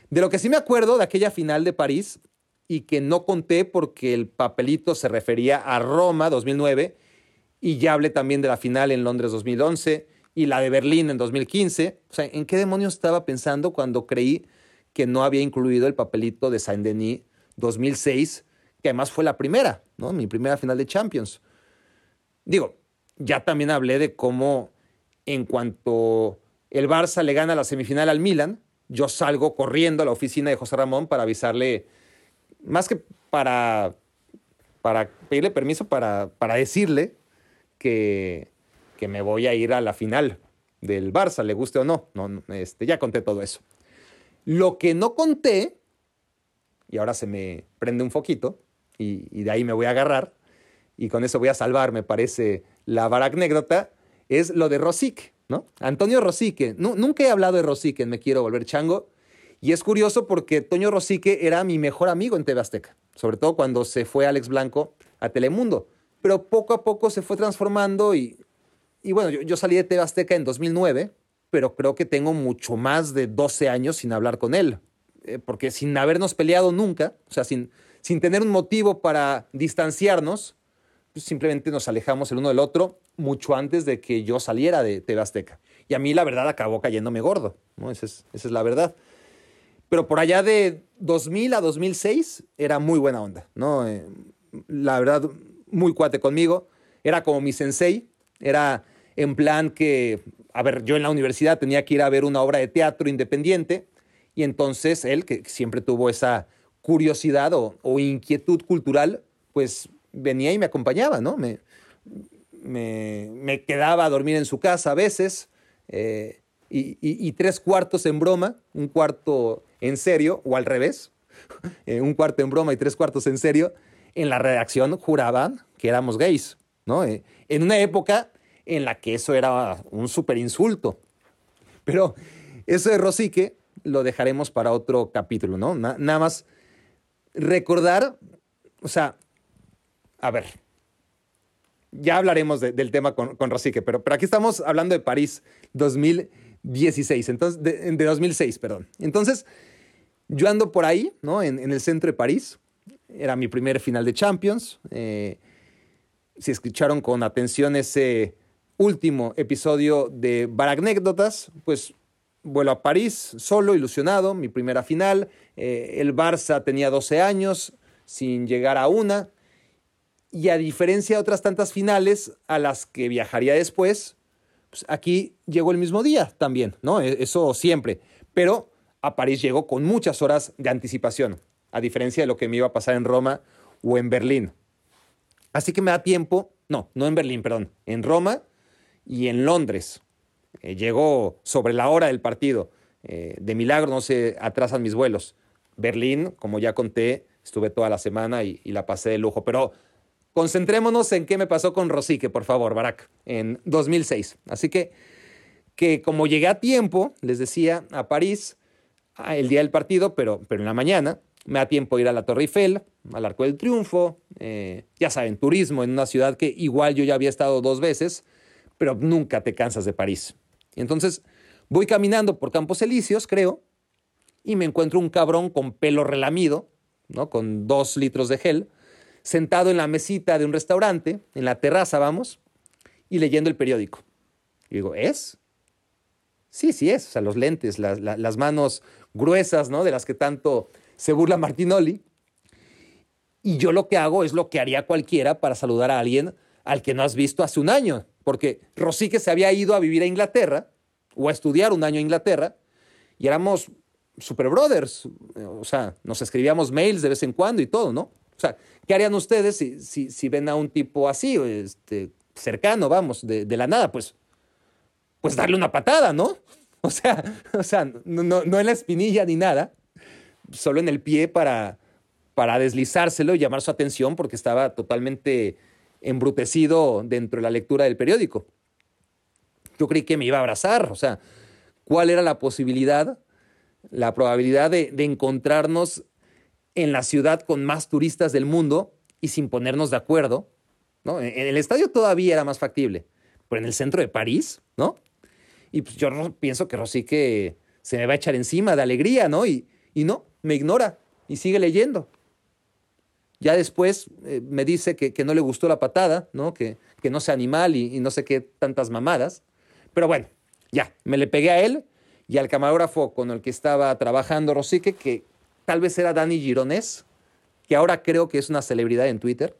de lo que sí me acuerdo de aquella final de París y que no conté porque el papelito se refería a Roma 2009 y ya hablé también de la final en Londres 2011 y la de Berlín en 2015. O sea, ¿en qué demonios estaba pensando cuando creí que no había incluido el papelito de Saint-Denis 2006, que además fue la primera, ¿no? Mi primera final de Champions. Digo, ya también hablé de cómo en cuanto el Barça le gana la semifinal al Milan, yo salgo corriendo a la oficina de José Ramón para avisarle, más que para, para pedirle permiso, para, para decirle que, que me voy a ir a la final del Barça, le guste o no. no este, ya conté todo eso. Lo que no conté, y ahora se me prende un foquito, y, de ahí me voy a agarrar, y con eso voy a salvar, me parece, la anécdota, es lo de Rosique, ¿no? Antonio Rosique. nunca he hablado de Rosique Me Quiero Volver Chango, y es curioso porque Toño Rosique era mi mejor amigo en TV Azteca, sobre todo cuando se fue Alex Blanco a Telemundo. Pero poco a poco se fue transformando y y bueno, yo, salí de TV Azteca en 2009, pero creo que tengo mucho más de 12 años sin hablar con él, eh, porque sin habernos peleado nunca, o sea, sin, sin tener un motivo para distanciarnos, pues simplemente nos alejamos el uno del otro mucho antes de que yo saliera de TV Azteca. Y a mí la verdad acabó cayéndome gordo, ¿no? Esa es, la verdad. Pero por allá de 2000 a 2006 era muy buena onda, ¿no? Eh, la verdad, muy cuate conmigo. Era como mi sensei, era en plan que, a ver, yo en la universidad tenía que ir a ver una obra de teatro independiente y entonces él, que siempre tuvo esa curiosidad o, inquietud cultural, pues venía y me acompañaba, ¿no? Me, me, quedaba a dormir en su casa a veces eh, y, tres cuartos en broma, un cuarto en serio o al revés, eh, un cuarto en broma y tres cuartos en serio, en la redacción juraban que éramos gays, ¿no? Eh, en una época en la que eso era un súper insulto. Pero eso de Rosique lo dejaremos para otro capítulo, ¿no? nada más recordar, o sea, a ver, ya hablaremos del tema con, con Rosique, pero, pero aquí estamos hablando de París 2016, entonces, de, 2006, perdón. Entonces, yo ando por ahí, ¿no? En, el centro de París, era mi primer final de Champions. Eh, si escucharon con atención ese último episodio de Baragnécdotas, pues vuelo a París solo, ilusionado, mi primera final. Eh, el Barça tenía 12 años, sin llegar a una. Y a diferencia de otras tantas finales a las que viajaría después, pues aquí llegó el mismo día también, ¿no? E, eso siempre. Pero a París llegó con muchas horas de anticipación, a diferencia de lo que me iba a pasar en Roma o en Berlín. Así que me da tiempo, no, no en Berlín, perdón, en Roma y en Londres. Eh, llegó sobre la hora del partido. Eh, de milagro no se atrasan mis vuelos. Berlín, como ya conté, estuve toda la semana y, la pasé de lujo. Pero concentrémonos en qué me pasó con Rosique, por favor, Barack, en 2006. Así que, que como llegué a tiempo, les decía, a París, el día del partido, pero, pero en la mañana, me da tiempo ir a la Torre Eiffel, al Arco del Triunfo, eh, ya saben, turismo en una ciudad que igual yo ya había estado dos veces, pero nunca te cansas de París. entonces voy caminando por Campos Elíseos, creo, y me encuentro un cabrón con pelo relamido, ¿no? con dos litros de gel, sentado en la mesita de un restaurante, en la terraza, vamos, y leyendo el periódico. Y digo, ¿es? Sí, sí es. O sea, los lentes, las, manos gruesas, ¿no? De las que tanto se burla Martinoli. Y yo lo que hago es lo que haría cualquiera para saludar a alguien al que no has visto hace un año porque Rosique se había ido a vivir a Inglaterra o a estudiar un año en Inglaterra y éramos super brothers, o sea, nos escribíamos mails de vez en cuando y todo, ¿no? O sea, ¿qué harían ustedes si, si, ven a un tipo así, este, cercano, vamos, de, la nada? Pues, pues darle una patada, ¿no? O sea, o sea no, no, en la espinilla ni nada, solo en el pie para, para deslizárselo y llamar su atención porque estaba totalmente embrutecido dentro de la lectura del periódico. Yo creí que me iba a abrazar, o sea, ¿cuál era la posibilidad, la probabilidad de, encontrarnos en la ciudad con más turistas del mundo y sin ponernos de acuerdo? ¿no? En el estadio todavía era más factible, pero en el centro de París, ¿no? Y pues yo pienso que Rosique se me va a echar encima de alegría, ¿no? Y, y no, me ignora y sigue leyendo. Ya después eh, me dice que, no le gustó la patada, ¿no? Que, que no sea animal y, no sé qué tantas mamadas. Pero bueno, ya, me le pegué a él y al camarógrafo con el que estaba trabajando Rosique, que tal vez era Dani Gironés, que ahora creo que es una celebridad en Twitter.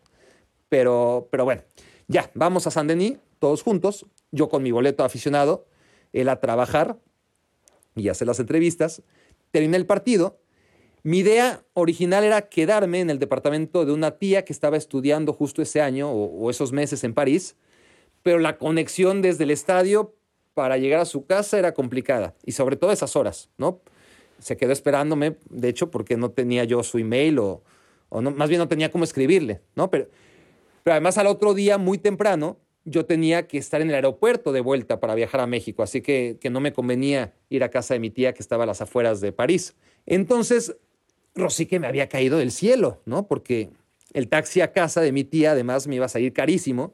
Pero, pero bueno, ya, vamos a San Denis, todos juntos, yo con mi boleto aficionado, él a trabajar y hacer las entrevistas. Terminé el partido. Mi idea original era quedarme en el departamento de una tía que estaba estudiando justo ese año o esos meses en París, pero la conexión desde el estadio para llegar a su casa era complicada y sobre todo esas horas, ¿no? Se quedó esperándome, de hecho, porque no tenía yo su email o, o no, más bien no tenía cómo escribirle, ¿no? Pero, pero además al otro día, muy temprano, yo tenía que estar en el aeropuerto de vuelta para viajar a México, así que, que no me convenía ir a casa de mi tía que estaba a las afueras de París. Entonces, Rosique me había caído del cielo, ¿no? Porque el taxi a casa de mi tía además me iba a salir carísimo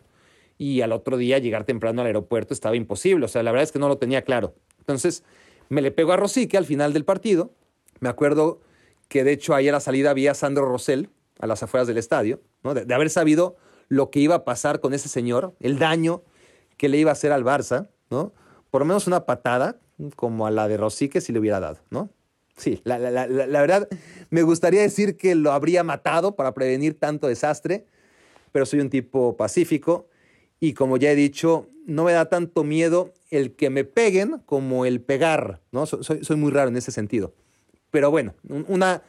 y al otro día llegar temprano al aeropuerto estaba imposible. O sea, la verdad es que no lo tenía claro. Entonces me le pego a Rosique al final del partido. Me acuerdo que de hecho ahí a la salida había Sandro Rosell a las afueras del estadio, ¿no? de, de, haber sabido lo que iba a pasar con ese señor, el daño que le iba a hacer al Barça, ¿no? Por lo menos una patada como a la de Rosique si le hubiera dado, ¿no? Sí, la, la, la, la verdad me gustaría decir que lo habría matado para prevenir tanto desastre, pero soy un tipo pacífico y como ya he dicho, no me da tanto miedo el que me peguen como el pegar, ¿no? Soy, soy muy raro en ese sentido. Pero bueno, una,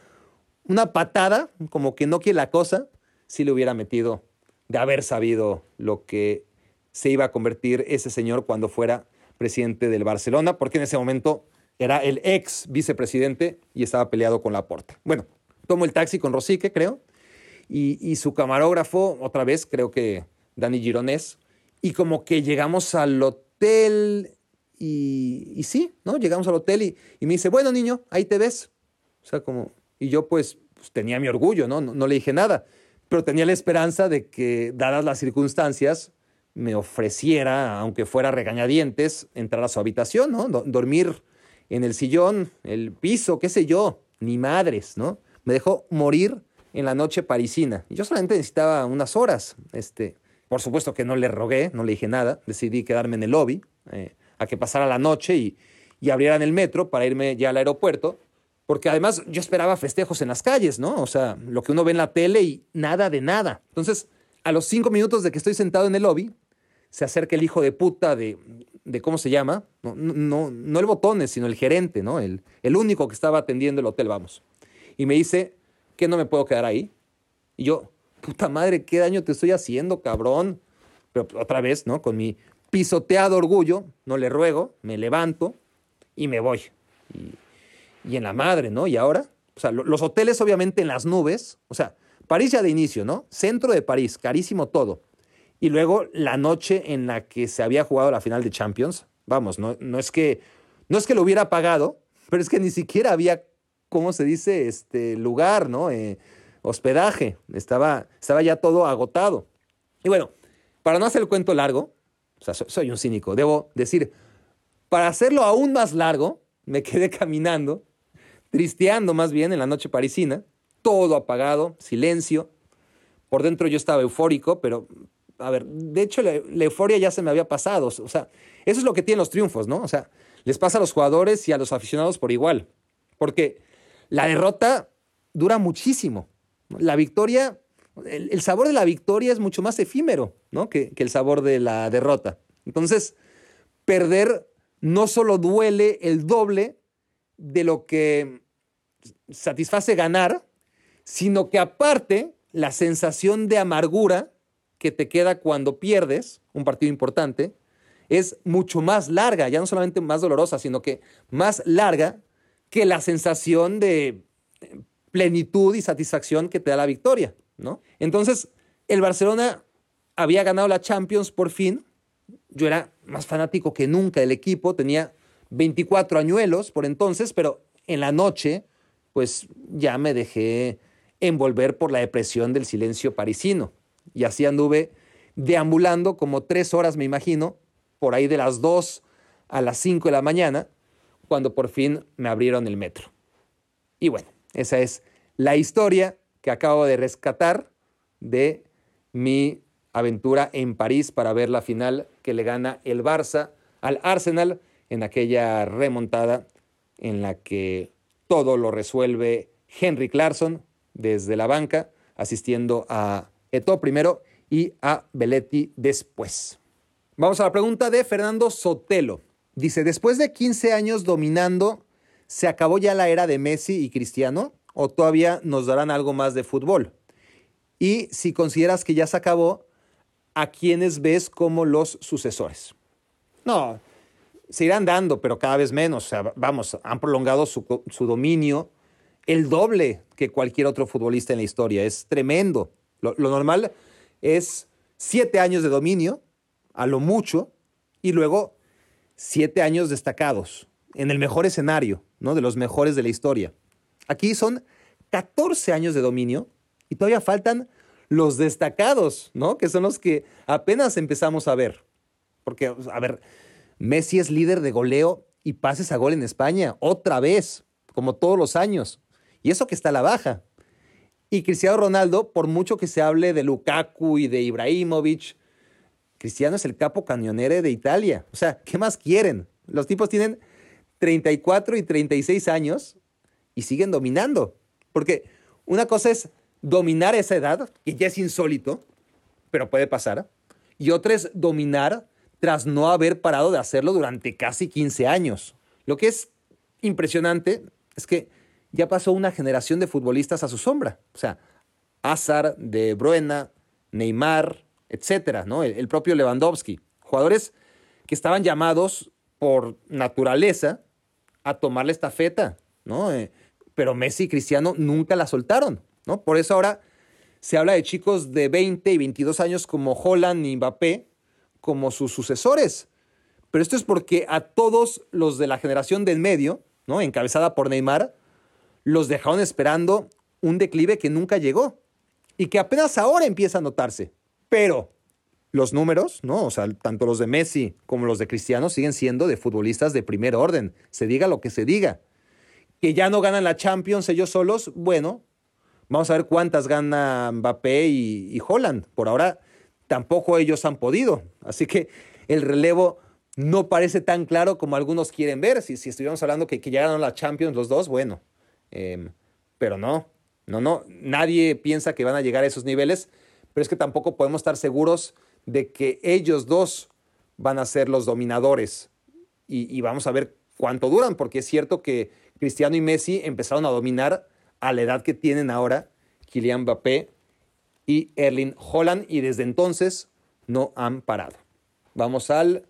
una patada, como que no quiere la cosa, si le hubiera metido de haber sabido lo que se iba a convertir ese señor cuando fuera presidente del Barcelona, porque en ese momento era el ex vicepresidente y estaba peleado con la porta. Bueno, tomo el taxi con Rosique, creo, y, y su camarógrafo, otra vez, creo que Dani Gironés, y como que llegamos al hotel y, sí, ¿no? Llegamos al hotel y, y, me dice, bueno, niño, ahí te ves. O sea, como, y yo pues, pues tenía mi orgullo, ¿no? ¿no? Le dije nada, pero tenía la esperanza de que, dadas las circunstancias, me ofreciera, aunque fuera regañadientes, entrar a su habitación, ¿no? Dormir en el sillón, el piso, qué sé yo, ni madres, ¿no? Me dejó morir en la noche parisina. Yo solamente necesitaba unas horas. Este, por supuesto que no le rogué, no le dije nada. Decidí quedarme en el lobby eh, a que pasara la noche y, y abrieran el metro para irme ya al aeropuerto. Porque además yo esperaba festejos en las calles, ¿no? O sea, lo que uno ve en la tele y nada de nada. Entonces, a los cinco minutos de que estoy sentado en el lobby, se acerca el hijo de puta de, de ¿cómo se llama? No, no, no el botones, sino el gerente, ¿no? El, el único que estaba atendiendo el hotel, vamos. Y me dice que no me puedo quedar ahí. Y yo, puta madre, ¿qué daño te estoy haciendo, cabrón? Pero otra vez, ¿no? Con mi pisoteado orgullo, no le ruego, me levanto y me voy. Y, en la madre, ¿no? Y ahora, o sea, los hoteles obviamente en las nubes, o sea, París ya de inicio, ¿no? Centro de París, carísimo todo. Y luego la noche en la que se había jugado la final de Champions, vamos, no, no, es, que, no es que lo hubiera pagado, pero es que ni siquiera había, ¿cómo se dice? Este lugar, ¿no? Eh, hospedaje, estaba, estaba ya todo agotado. Y bueno, para no hacer el cuento largo, soy un cínico, debo decir, para hacerlo aún más largo, me quedé caminando, tristeando más bien en la noche parisina, todo apagado, silencio. Por dentro yo estaba eufórico, pero a ver, de hecho la, la, euforia ya se me había pasado. O sea, eso es lo que tienen los triunfos, ¿no? O sea, les pasa a los jugadores y a los aficionados por igual. Porque la derrota dura muchísimo. La victoria, el, sabor de la victoria es mucho más efímero, ¿no? Que, que el sabor de la derrota. Entonces, perder no solo duele el doble de lo que satisface ganar, sino que aparte la sensación de amargura que te queda cuando pierdes un partido importante es mucho más larga, ya no solamente más dolorosa, sino que más larga que la sensación de plenitud y satisfacción que te da la victoria, ¿no? Entonces, el Barcelona había ganado la Champions por fin. Yo era más fanático que nunca del equipo, tenía 24 añuelos por entonces, pero en la noche, pues ya me dejé envolver por la depresión del silencio parisino. Y así anduve deambulando como tres horas, me imagino, por ahí de las dos a las cinco de la mañana, cuando por fin me abrieron el metro. Y bueno, esa es la historia que acabo de rescatar de mi aventura en París para ver la final que le gana el Barça al Arsenal en aquella remontada en la que todo lo resuelve Henry Clarkson desde la banca, asistiendo a Eto primero y a Belletti después. Vamos a la pregunta de Fernando Sotelo. Dice, después de 15 años dominando, ¿se acabó ya la era de Messi y Cristiano? ¿O todavía nos darán algo más de fútbol? Y si consideras que ya se acabó, ¿a quiénes ves como los sucesores? No, se irán dando, pero cada vez menos. O sea, vamos, han prolongado su, su dominio el doble que cualquier otro futbolista en la historia. Es tremendo. Lo, normal es siete años de dominio, a lo mucho, y luego siete años destacados, en el mejor escenario, ¿no? De los mejores de la historia. Aquí son 14 años de dominio y todavía faltan los destacados, ¿no? Que son los que apenas empezamos a ver. Porque, a ver, Messi es líder de goleo y pases a gol en España, otra vez, como todos los años. Y eso que está a la baja. Y Cristiano Ronaldo, por mucho que se hable de Lukaku y de Ibrahimovic, Cristiano es el capo cañonere de Italia. O sea, ¿qué más quieren? Los tipos tienen 34 y 36 años y siguen dominando. Porque una cosa es dominar esa edad, que ya es insólito, pero puede pasar. Y otra es dominar tras no haber parado de hacerlo durante casi 15 años. Lo que es impresionante es que ya pasó una generación de futbolistas a su sombra. O sea, Azar, De Bruyne, Neymar, etcétera, ¿no? El, propio Lewandowski. Jugadores que estaban llamados por naturaleza a tomar la estafeta, ¿no? Eh, pero Messi y Cristiano nunca la soltaron, ¿no? Por eso ahora se habla de chicos de 20 y 22 años como Holland y Mbappé como sus sucesores. Pero esto es porque a todos los de la generación del medio, ¿no? encabezada por Neymar, los dejaron esperando un declive que nunca llegó y que apenas ahora empieza a notarse. Pero los números, ¿no? O sea, tanto los de Messi como los de Cristiano siguen siendo de futbolistas de primer orden, se diga lo que se diga. Que ya no ganan la Champions ellos solos, bueno, vamos a ver cuántas gana Mbappé y, y Holland. Por ahora tampoco ellos han podido. Así que el relevo no parece tan claro como algunos quieren ver. Si, si estuviéramos hablando que, que ya ganaron la Champions los dos, bueno, Em, pero no, no, no, nadie piensa que van a llegar a esos niveles, pero es que tampoco podemos estar seguros de que ellos dos van a ser los dominadores. Y, vamos a ver cuánto duran, porque es cierto que Cristiano y Messi empezaron a dominar a la edad que tienen ahora Kylian Mbappé y Erling Holland, y desde entonces no han parado. Vamos al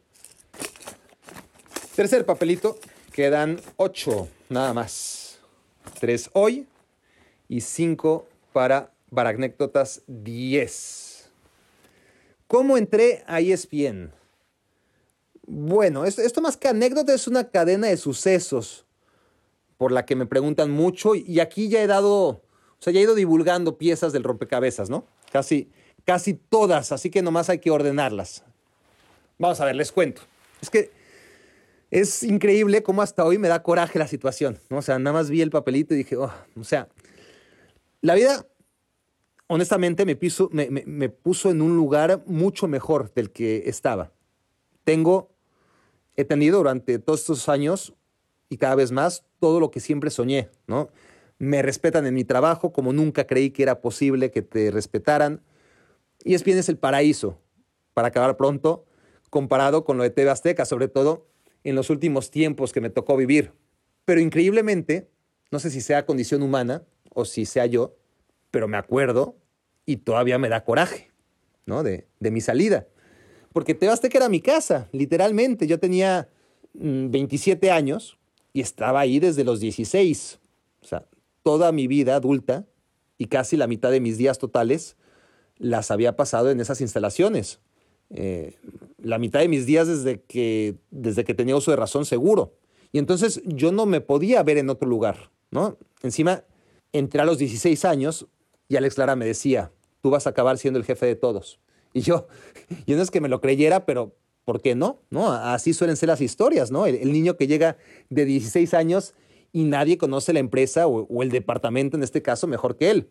tercer papelito. Quedan ocho, nada más. Tres hoy y cinco para Baracnéctotas 10. ¿Cómo entré a ESPN? Bueno, esto, más que anécdota es una cadena de sucesos por la que me preguntan mucho y aquí ya he dado, o sea, ya he ido divulgando piezas del rompecabezas, ¿no? Casi, casi todas, así que nomás hay que ordenarlas. Vamos a ver, les cuento. Es que es increíble cómo hasta hoy me da coraje la situación, ¿no? O sea, nada más vi el papelito y dije, oh, o sea, la vida, honestamente, me, me, puso en un lugar mucho mejor del que estaba. Tengo, he tenido durante todos estos años y cada vez más todo lo que siempre soñé, ¿no? Me respetan en mi trabajo como nunca creí que era posible que te respetaran. Y es bien es el paraíso, para acabar pronto, comparado con lo de TV Azteca, sobre todo en los últimos tiempos que me tocó vivir. Pero increíblemente, no sé si sea condición humana o si sea yo, pero me acuerdo y todavía me da coraje, ¿no? De, mi salida. Porque que era mi casa, literalmente. Yo tenía 27 mm, años y estaba ahí desde los 16. O sea, toda mi vida adulta y casi la mitad de mis días totales las había pasado en esas instalaciones. Eh, la mitad de mis días desde que, desde que tenía uso de razón seguro. Y entonces yo no me podía ver en otro lugar, ¿no? Encima, entré a los 16 años y Alex Lara me decía, tú vas a acabar siendo el jefe de todos. Y yo, yo no es que me lo creyera, pero ¿por qué no? ¿No? Así suelen ser las historias, ¿no? El, niño que llega de 16 años y nadie conoce la empresa o, o, el departamento, en este caso, mejor que él.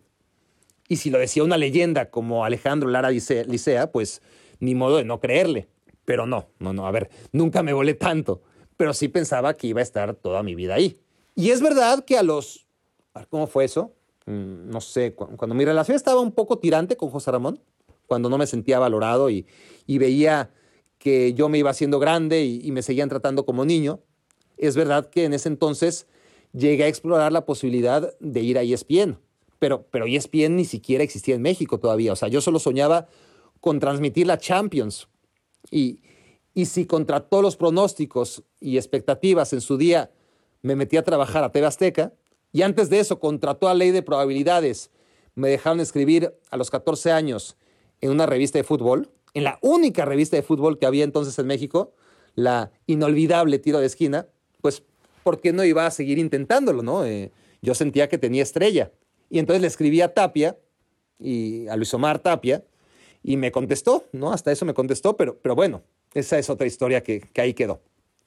Y si lo decía una leyenda como Alejandro Lara Licea, pues ni modo de no creerle. Pero no, no, no, a ver, nunca me volé tanto, pero sí pensaba que iba a estar toda mi vida ahí. Y es verdad que a los... ¿Cómo fue eso? Mm, no sé, cuando mi relación estaba un poco tirante con José Ramón, cuando no me sentía valorado y, veía que yo me iba haciendo grande y, me seguían tratando como niño, es verdad que en ese entonces llegué a explorar la posibilidad de ir a ESPN, pero, pero ESPN ni siquiera existía en México todavía, o sea, yo solo soñaba con transmitir la Champions. Y, y si contra todos los pronósticos y expectativas en su día me metí a trabajar a TV Azteca, y antes de eso, contra toda ley de probabilidades, me dejaron escribir a los 14 años en una revista de fútbol, en la única revista de fútbol que había entonces en México, la inolvidable tiro de esquina, pues, ¿por qué no iba a seguir intentándolo, no? Eh, yo sentía que tenía estrella. Y entonces le escribí a Tapia, y a Luis Omar Tapia, y me contestó, ¿no? Hasta eso me contestó, pero, pero bueno, esa es otra historia que, ahí quedó.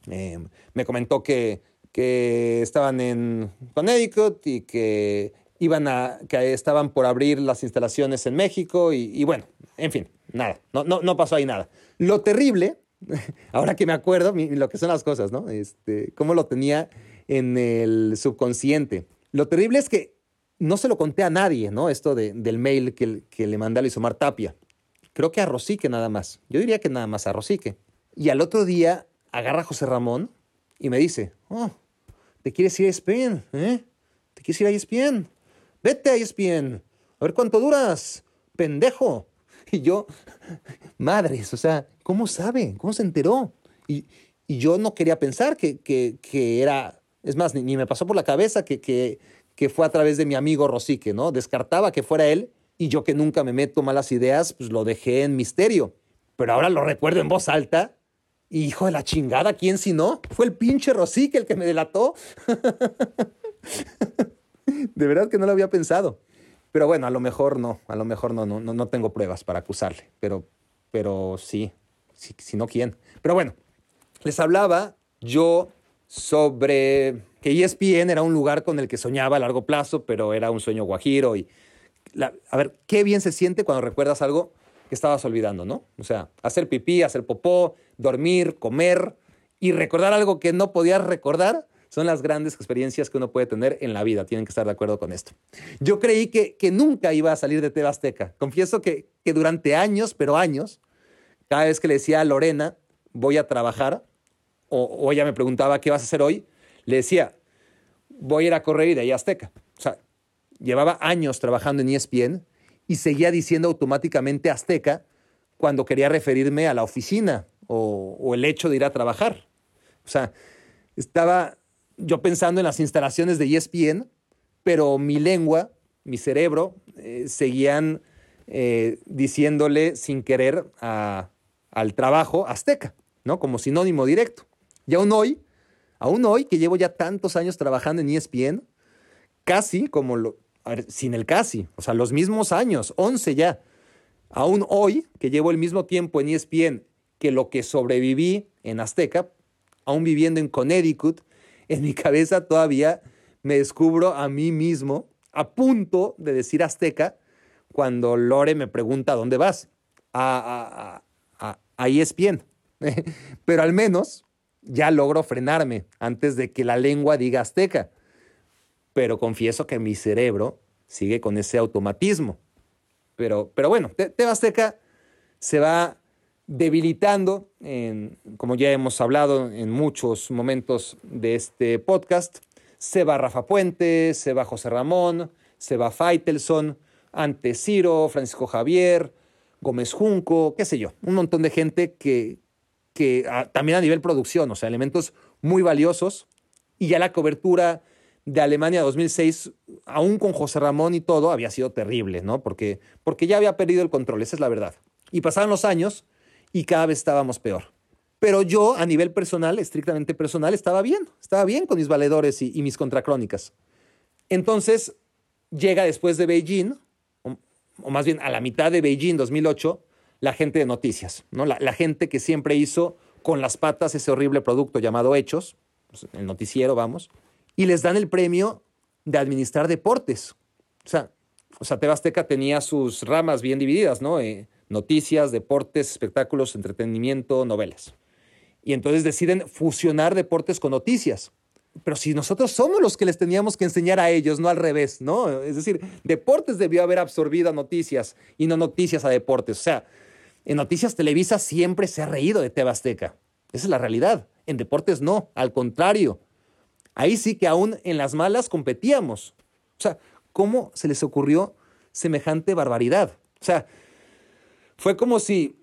Eh, me comentó que, que estaban en Connecticut y que iban a, que estaban por abrir las instalaciones en México y, bueno, en fin, nada, no, no, no pasó ahí nada. Lo terrible, ahora que me acuerdo, lo que son las cosas, ¿no? Este, cómo lo tenía en el subconsciente. Lo terrible es que no se lo conté a nadie, ¿no? Esto del mail que, que le mandé a Luis Omar Tapia. Creo que a Rosique nada más. Yo diría que nada más a Rosique. Y al otro día agarra a José Ramón y me dice, oh, ¿te quieres ir a ESPN? ¿Eh? ¿Te quieres ir a ESPN? Vete a ESPN. A ver cuánto duras, pendejo. Y yo, madres, o sea, ¿cómo sabe? ¿Cómo se enteró? Y, yo no quería pensar que, que, era, es más, ni, me pasó por la cabeza que, que, que fue a través de mi amigo Rosique, ¿no? Descartaba que fuera él y yo que nunca me meto malas ideas, pues lo dejé en misterio. Pero ahora lo recuerdo en voz alta. Hijo de la chingada, ¿quién si no? Fue el pinche Rosique el que me delató. de verdad que no lo había pensado. Pero bueno, a lo mejor no, a lo mejor no, no, no tengo pruebas para acusarle. Pero, pero sí, si no, ¿quién? Pero bueno, les hablaba yo sobre que ESPN era un lugar con el que soñaba a largo plazo, pero era un sueño guajiro y a ver, qué bien se siente cuando recuerdas algo que estabas olvidando, ¿no? O sea, hacer pipí, hacer popó, dormir, comer y recordar algo que no podías recordar son las grandes experiencias que uno puede tener en la vida. Tienen que estar de acuerdo con esto. Yo creí que, que nunca iba a salir de Tebasteca. Confieso que, que durante años, pero años, cada vez que le decía a Lorena, voy a trabajar, o, o ella me preguntaba, ¿qué vas a hacer hoy? Le decía, voy a ir a correr y de ahí a Azteca. O sea, llevaba años trabajando en ESPN y seguía diciendo automáticamente Azteca cuando quería referirme a la oficina o, el hecho de ir a trabajar. O sea, estaba yo pensando en las instalaciones de ESPN, pero mi lengua, mi cerebro, eh, seguían eh, diciéndole sin querer al trabajo azteca, ¿no? Como sinónimo directo. Y aún hoy, aún hoy, que llevo ya tantos años trabajando en ESPN, casi como lo, sin el casi, o sea, los mismos años, 11 ya. Aún hoy, que llevo el mismo tiempo en ESPN que lo que sobreviví en Azteca, aún viviendo en Connecticut, en mi cabeza todavía me descubro a mí mismo a punto de decir Azteca cuando Lore me pregunta dónde vas. A, a, a, a ESPN. Pero al menos ya logro frenarme antes de que la lengua diga Azteca pero confieso que mi cerebro sigue con ese automatismo. Pero, pero bueno, Tebasteca se va debilitando, en, como ya hemos hablado en muchos momentos de este podcast. Se va Rafa Puente, se va José Ramón, se va Faitelson, ante Ciro, Francisco Javier, Gómez Junco, qué sé yo, un montón de gente que, que también a nivel producción, o sea, elementos muy valiosos, y ya la cobertura de Alemania 2006, aún con José Ramón y todo, había sido terrible, ¿no? Porque, porque ya había perdido el control, esa es la verdad. Y pasaron los años y cada vez estábamos peor. Pero yo, a nivel personal, estrictamente personal, estaba bien, estaba bien con mis valedores y, mis contracrónicas. Entonces, llega después de Beijing, o, más bien a la mitad de Beijing 2008, la gente de noticias, ¿no? La, la gente que siempre hizo con las patas ese horrible producto llamado Hechos, pues, el noticiero, vamos, y les dan el premio de administrar deportes. O sea, o sea Tebasteca tenía sus ramas bien divididas, ¿no? Eh, noticias, deportes, espectáculos, entretenimiento, novelas. Y entonces deciden fusionar deportes con noticias. Pero si nosotros somos los que les teníamos que enseñar a ellos, no al revés, ¿no? Es decir, deportes debió haber absorbido a noticias y no noticias a deportes. O sea, en Noticias Televisa siempre se ha reído de Tebasteca. Esa es la realidad. En deportes no, al contrario. Ahí sí que aún en las malas competíamos. O sea, ¿cómo se les ocurrió semejante barbaridad? O sea, fue como si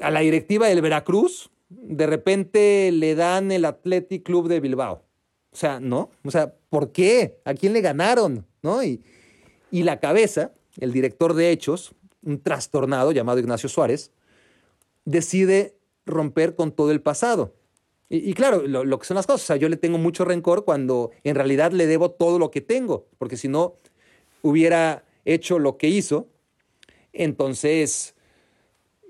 a la directiva del Veracruz de repente le dan el Athletic Club de Bilbao. O sea, ¿no? O sea, ¿por qué? ¿A quién le ganaron? ¿No? Y, y la cabeza, el director de hechos, un trastornado llamado Ignacio Suárez, decide romper con todo el pasado. Y, claro, lo, que son las cosas, o sea, yo le tengo mucho rencor cuando en realidad le debo todo lo que tengo, porque si no hubiera hecho lo que hizo, entonces,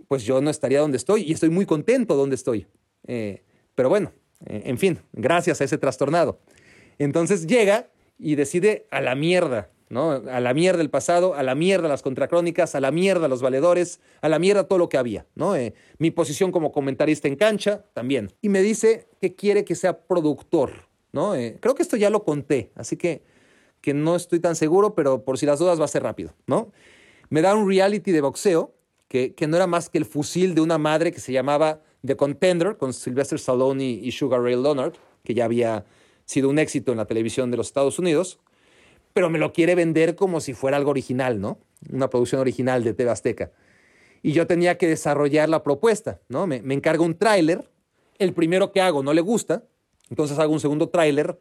pues yo no estaría donde estoy y estoy muy contento donde estoy. Eh, pero bueno, eh, en fin, gracias a ese trastornado. Entonces llega y decide a la mierda, ¿no? A la mierda el pasado, a la mierda las contracrónicas, a la mierda los valedores, a la mierda todo lo que había, ¿no? Eh, mi posición como comentarista en cancha también. Y me dice que quiere que sea productor, ¿no? Eh, creo que esto ya lo conté, así que, que no estoy tan seguro, pero por si las dudas va a ser rápido, ¿no? Me da un reality de boxeo que, que no era más que el fusil de una madre que se llamaba The Contender con Sylvester Stallone y Sugar Ray Leonard, que ya había sido un éxito en la televisión de los Estados Unidos pero me lo quiere vender como si fuera algo original, ¿no? Una producción original de TV Azteca. Y yo tenía que desarrollar la propuesta, ¿no? Me, encargo un tráiler, el primero que hago no le gusta, entonces hago un segundo tráiler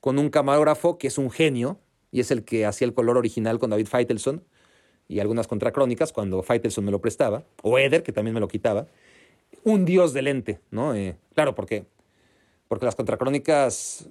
con un camarógrafo que es un genio y es el que hacía el color original con David Feitelson y algunas contracrónicas cuando Feitelson me lo prestaba, o Eder, que también me lo quitaba. Un dios de lente, ¿no? Eh, claro, porque, porque las contracrónicas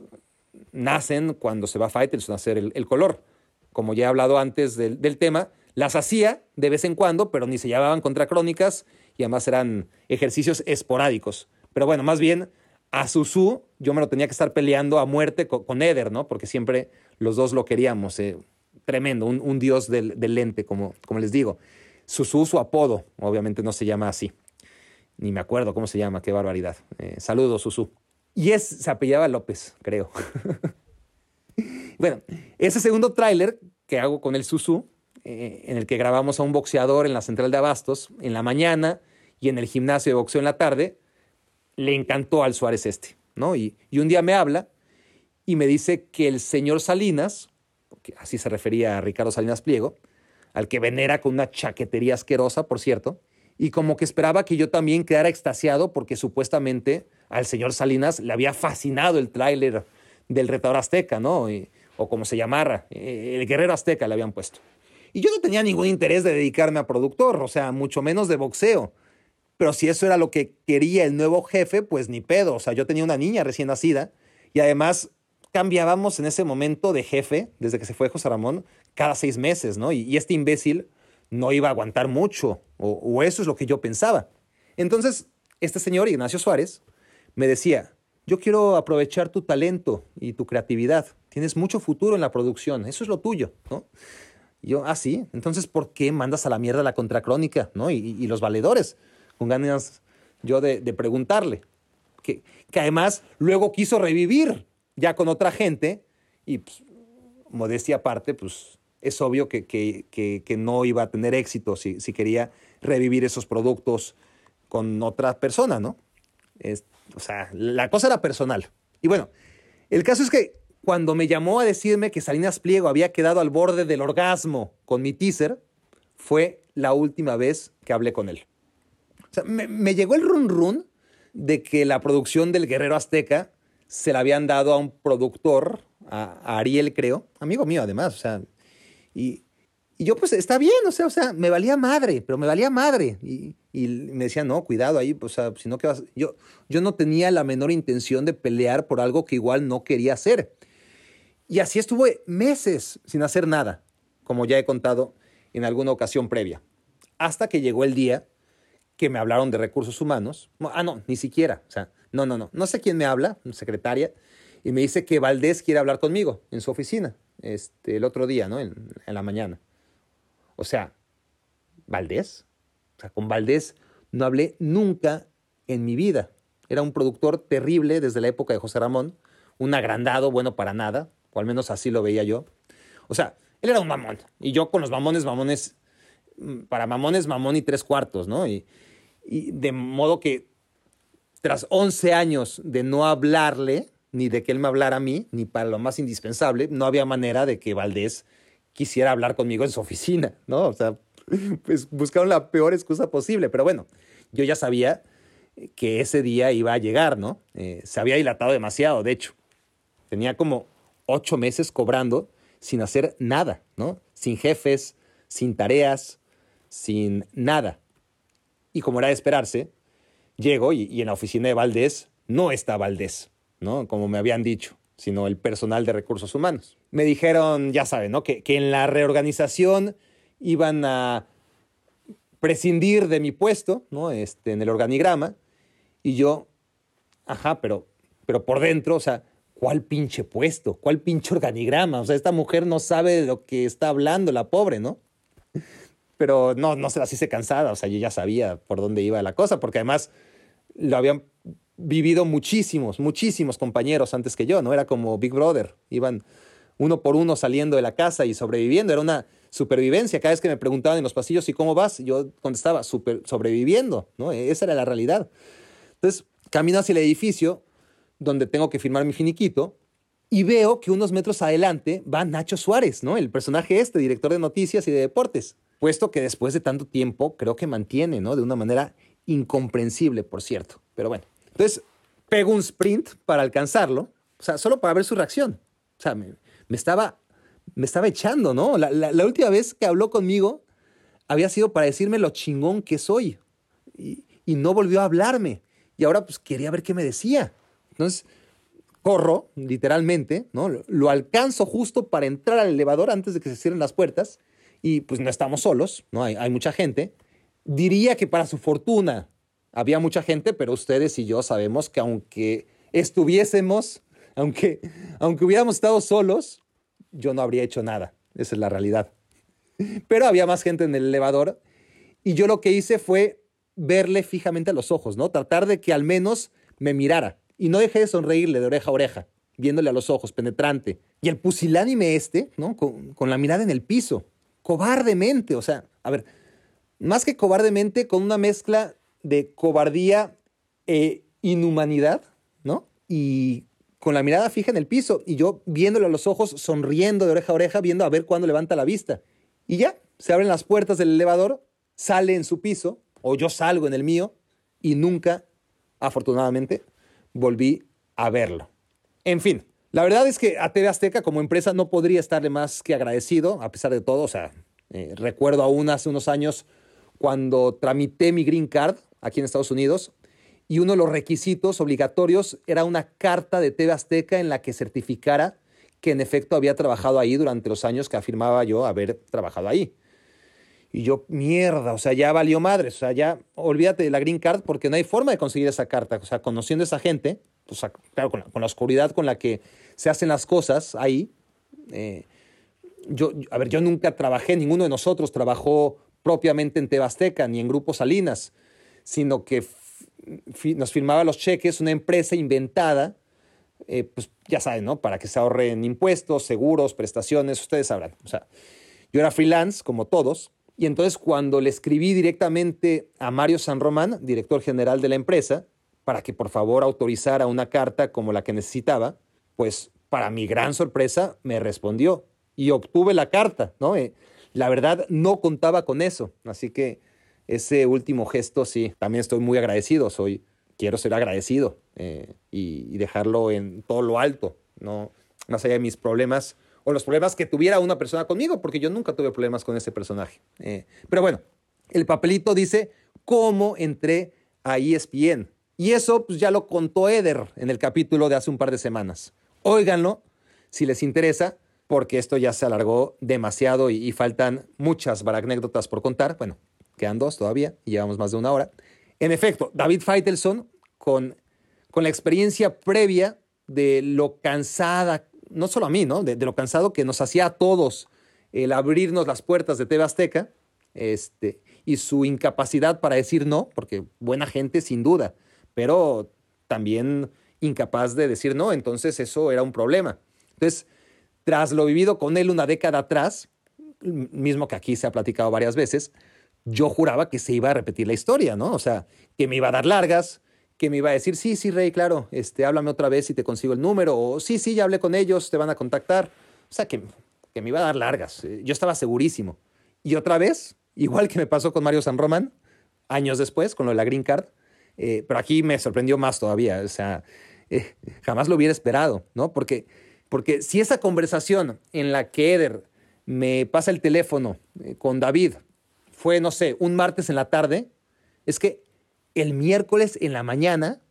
nacen cuando se va a Faitelson a hacer el, color. Como ya he hablado antes del, tema, las hacía de vez en cuando, pero ni se llamaban contracrónicas y además eran ejercicios esporádicos. Pero bueno, más bien a Susu yo me lo tenía que estar peleando a muerte con, Eder, ¿no? Porque siempre los dos lo queríamos. Eh, tremendo, un, dios del, lente, como, como les digo. Susu, su apodo, obviamente no se llama así. Ni me acuerdo cómo se llama, qué barbaridad. Eh, saludos, Susu. Y es, se apellaba López, creo. bueno, ese segundo tráiler que hago con el Susu, eh, en el que grabamos a un boxeador en la central de Abastos en la mañana y en el gimnasio de boxeo en la tarde, le encantó al Suárez este, ¿no? Y, y un día me habla y me dice que el señor Salinas, que así se refería a Ricardo Salinas Pliego, al que venera con una chaquetería asquerosa, por cierto, y como que esperaba que yo también quedara extasiado porque supuestamente al señor Salinas le había fascinado el tráiler del retador azteca, ¿no? o como se llamara, eh, el guerrero azteca le habían puesto. Y yo no tenía ningún interés de dedicarme a productor, o sea, mucho menos de boxeo. Pero si eso era lo que quería el nuevo jefe, pues ni pedo. O sea, yo tenía una niña recién nacida y además cambiábamos en ese momento de jefe, desde que se fue José Ramón, cada seis meses, ¿no? Y, este imbécil no iba a aguantar mucho, o eso es lo que yo pensaba. Entonces, este señor, Ignacio Suárez, me decía, yo quiero aprovechar tu talento y tu creatividad. Tienes mucho futuro en la producción, eso es lo tuyo, ¿no? yo, ah, sí, entonces, ¿por qué mandas a la mierda la contracrónica, ¿no? Y, los valedores, con ganas yo de, preguntarle. Que, que, además luego quiso revivir ya con otra gente y, pues, modestia aparte, pues es obvio que, que, que, no iba a tener éxito si, si quería revivir esos productos con otra persona, ¿no? Es, o sea, la cosa era personal. Y bueno, el caso es que cuando me llamó a decirme que Salinas Pliego había quedado al borde del orgasmo con mi teaser, fue la última vez que hablé con él. O sea, me, llegó el run run de que la producción del Guerrero Azteca se la habían dado a un productor, a, Ariel, creo, amigo mío además, o sea, y, yo pues está bien, o sea, o sea, me valía madre, pero me valía madre. Y, me decía, no, cuidado ahí, pues, si no, ¿qué vas? Yo, yo no tenía la menor intención de pelear por algo que igual no quería hacer. Y así estuve meses sin hacer nada, como ya he contado en alguna ocasión previa. Hasta que llegó el día que me hablaron de recursos humanos. Ah, no, ni siquiera. O sea, no, no, no. No sé quién me habla, secretaria, y me dice que Valdés quiere hablar conmigo en su oficina este, el otro día, ¿no? En, en la mañana. O sea, ¿Valdés? O sea, con Valdés no hablé nunca en mi vida. Era un productor terrible desde la época de José Ramón, un agrandado, bueno para nada, o al menos así lo veía yo. O sea, él era un mamón, y yo con los mamones, mamones, mm, para mamones, mamón y tres cuartos, ¿no? Y, y de modo que tras 11 años de no hablarle, ni de que él me hablara a mí, ni para lo más indispensable, no había manera de que Valdés quisiera hablar conmigo en su oficina, ¿no? O sea, pues buscaron la peor excusa posible, pero bueno, yo ya sabía que ese día iba a llegar, ¿no? Eh, se había dilatado demasiado, de hecho. Tenía como ocho meses cobrando sin hacer nada, ¿no? Sin jefes, sin tareas, sin nada. Y como era de esperarse, llego y, y en la oficina de Valdés no está Valdés, ¿no? Como me habían dicho, sino el personal de recursos humanos. Me dijeron, ya saben, ¿no? Que, que en la reorganización iban a prescindir de mi puesto, ¿no? Este, en el organigrama. Y yo, ajá, pero, pero por dentro, o sea, ¿cuál pinche puesto? ¿Cuál pinche organigrama? O sea, esta mujer no sabe de lo que está hablando, la pobre, ¿no? Pero no, no se las hice cansada, o sea, yo ya sabía por dónde iba la cosa, porque además lo habían vivido muchísimos, muchísimos compañeros antes que yo, ¿no? Era como Big Brother, iban uno por uno saliendo de la casa y sobreviviendo, era una supervivencia. Cada vez que me preguntaban en los pasillos, ¿y cómo vas? Yo contestaba, super, sobreviviendo, ¿no? Esa era la realidad. Entonces, camino hacia el edificio donde tengo que firmar mi finiquito y veo que unos metros adelante va Nacho Suárez, ¿no? El personaje este, director de noticias y de deportes. Puesto que después de tanto tiempo creo que mantiene, ¿no? De una manera incomprensible, por cierto. Pero bueno. Entonces, pego un sprint para alcanzarlo, o sea, solo para ver su reacción. O sea, me, estaba, me estaba echando, ¿no? La, última vez que habló conmigo había sido para decirme lo chingón que soy. Y, no volvió a hablarme. Y ahora pues quería ver qué me decía. Entonces, corro, literalmente, ¿no? Lo alcanzo justo para entrar al elevador antes de que se cierren las puertas. Y pues no estamos solos, ¿no? Hay mucha gente. Diría que para su fortuna había mucha gente, pero ustedes y yo sabemos que aunque estuviésemos, aunque, aunque hubiéramos estado solos, yo no habría hecho nada. Esa es la realidad. Pero había más gente en el elevador y yo lo que hice fue verle fijamente a los ojos, ¿no? Tratar de que al menos me mirara. Y no dejé de sonreírle de oreja a oreja, viéndole a los ojos, penetrante. Y el pusilánime este, ¿no? Con, con la mirada en el piso, cobardemente, o sea, a ver, más que cobardemente, con una mezcla de cobardía e inhumanidad, ¿no? Y con la mirada fija en el piso y yo viéndole a los ojos, sonriendo de oreja a oreja, viendo a ver cuándo levanta la vista. Y ya, se abren las puertas del elevador, sale en su piso, o yo salgo en el mío, y nunca, afortunadamente, volví a verlo. En fin, la verdad es que a TV Azteca como empresa no podría estarle más que agradecido, a pesar de todo. O sea, eh, recuerdo aún hace unos años cuando tramité mi green card aquí en Estados Unidos, y uno de los requisitos obligatorios era una carta de TV Azteca en la que certificara que en efecto había trabajado ahí durante los años que afirmaba yo haber trabajado ahí. Y yo, mierda, o sea, ya valió madre, o sea, ya olvídate de la green card porque no hay forma de conseguir esa carta. O sea, conociendo a esa gente, o sea, claro, con la, con la oscuridad con la que se hacen las cosas ahí, eh, yo, a ver, yo nunca trabajé, ninguno de nosotros trabajó propiamente en Tebasteca ni en Grupo Salinas, sino que nos firmaba los cheques una empresa inventada, eh, pues ya saben, ¿no? Para que se ahorren impuestos, seguros, prestaciones, ustedes sabrán. O sea, yo era freelance, como todos, y entonces cuando le escribí directamente a Mario San Román, director general de la empresa, para que por favor autorizara una carta como la que necesitaba, pues para mi gran sorpresa me respondió y obtuve la carta, ¿no? Eh, la verdad no contaba con eso, así que ese último gesto sí, también estoy muy agradecido, soy, quiero ser agradecido eh, y, dejarlo en todo lo alto, no más allá de mis problemas o los problemas que tuviera una persona conmigo, porque yo nunca tuve problemas con ese personaje. Eh, pero bueno, el papelito dice cómo entré a ESPN. Y eso pues, ya lo contó Eder en el capítulo de hace un par de semanas. Óiganlo si les interesa, porque esto ya se alargó demasiado y, y faltan muchas anécdotas por contar. Bueno, quedan dos todavía y llevamos más de una hora. En efecto, David Feitelson, con, con la experiencia previa de lo cansada, no solo a mí, ¿no? De, lo cansado que nos hacía a todos el abrirnos las puertas de TV Azteca, este, y su incapacidad para decir no, porque buena gente sin duda, pero también incapaz de decir no, entonces eso era un problema. Entonces, tras lo vivido con él una década atrás, mismo que aquí se ha platicado varias veces, yo juraba que se iba a repetir la historia, ¿no? O sea, que me iba a dar largas, que me iba a decir, sí, sí, Rey, claro, este, háblame otra vez y te consigo el número, o sí, sí, ya hablé con ellos, te van a contactar. O sea, que, que me iba a dar largas. Yo estaba segurísimo. Y otra vez, igual que me pasó con Mario San Román, años después, con lo de la Green Card, eh, pero aquí me sorprendió más todavía. O sea, eh, jamás lo hubiera esperado, ¿no? Porque, porque si esa conversación en la que Eder me pasa el teléfono eh, con David fue, no sé, un martes en la tarde, es que el miércoles en la mañana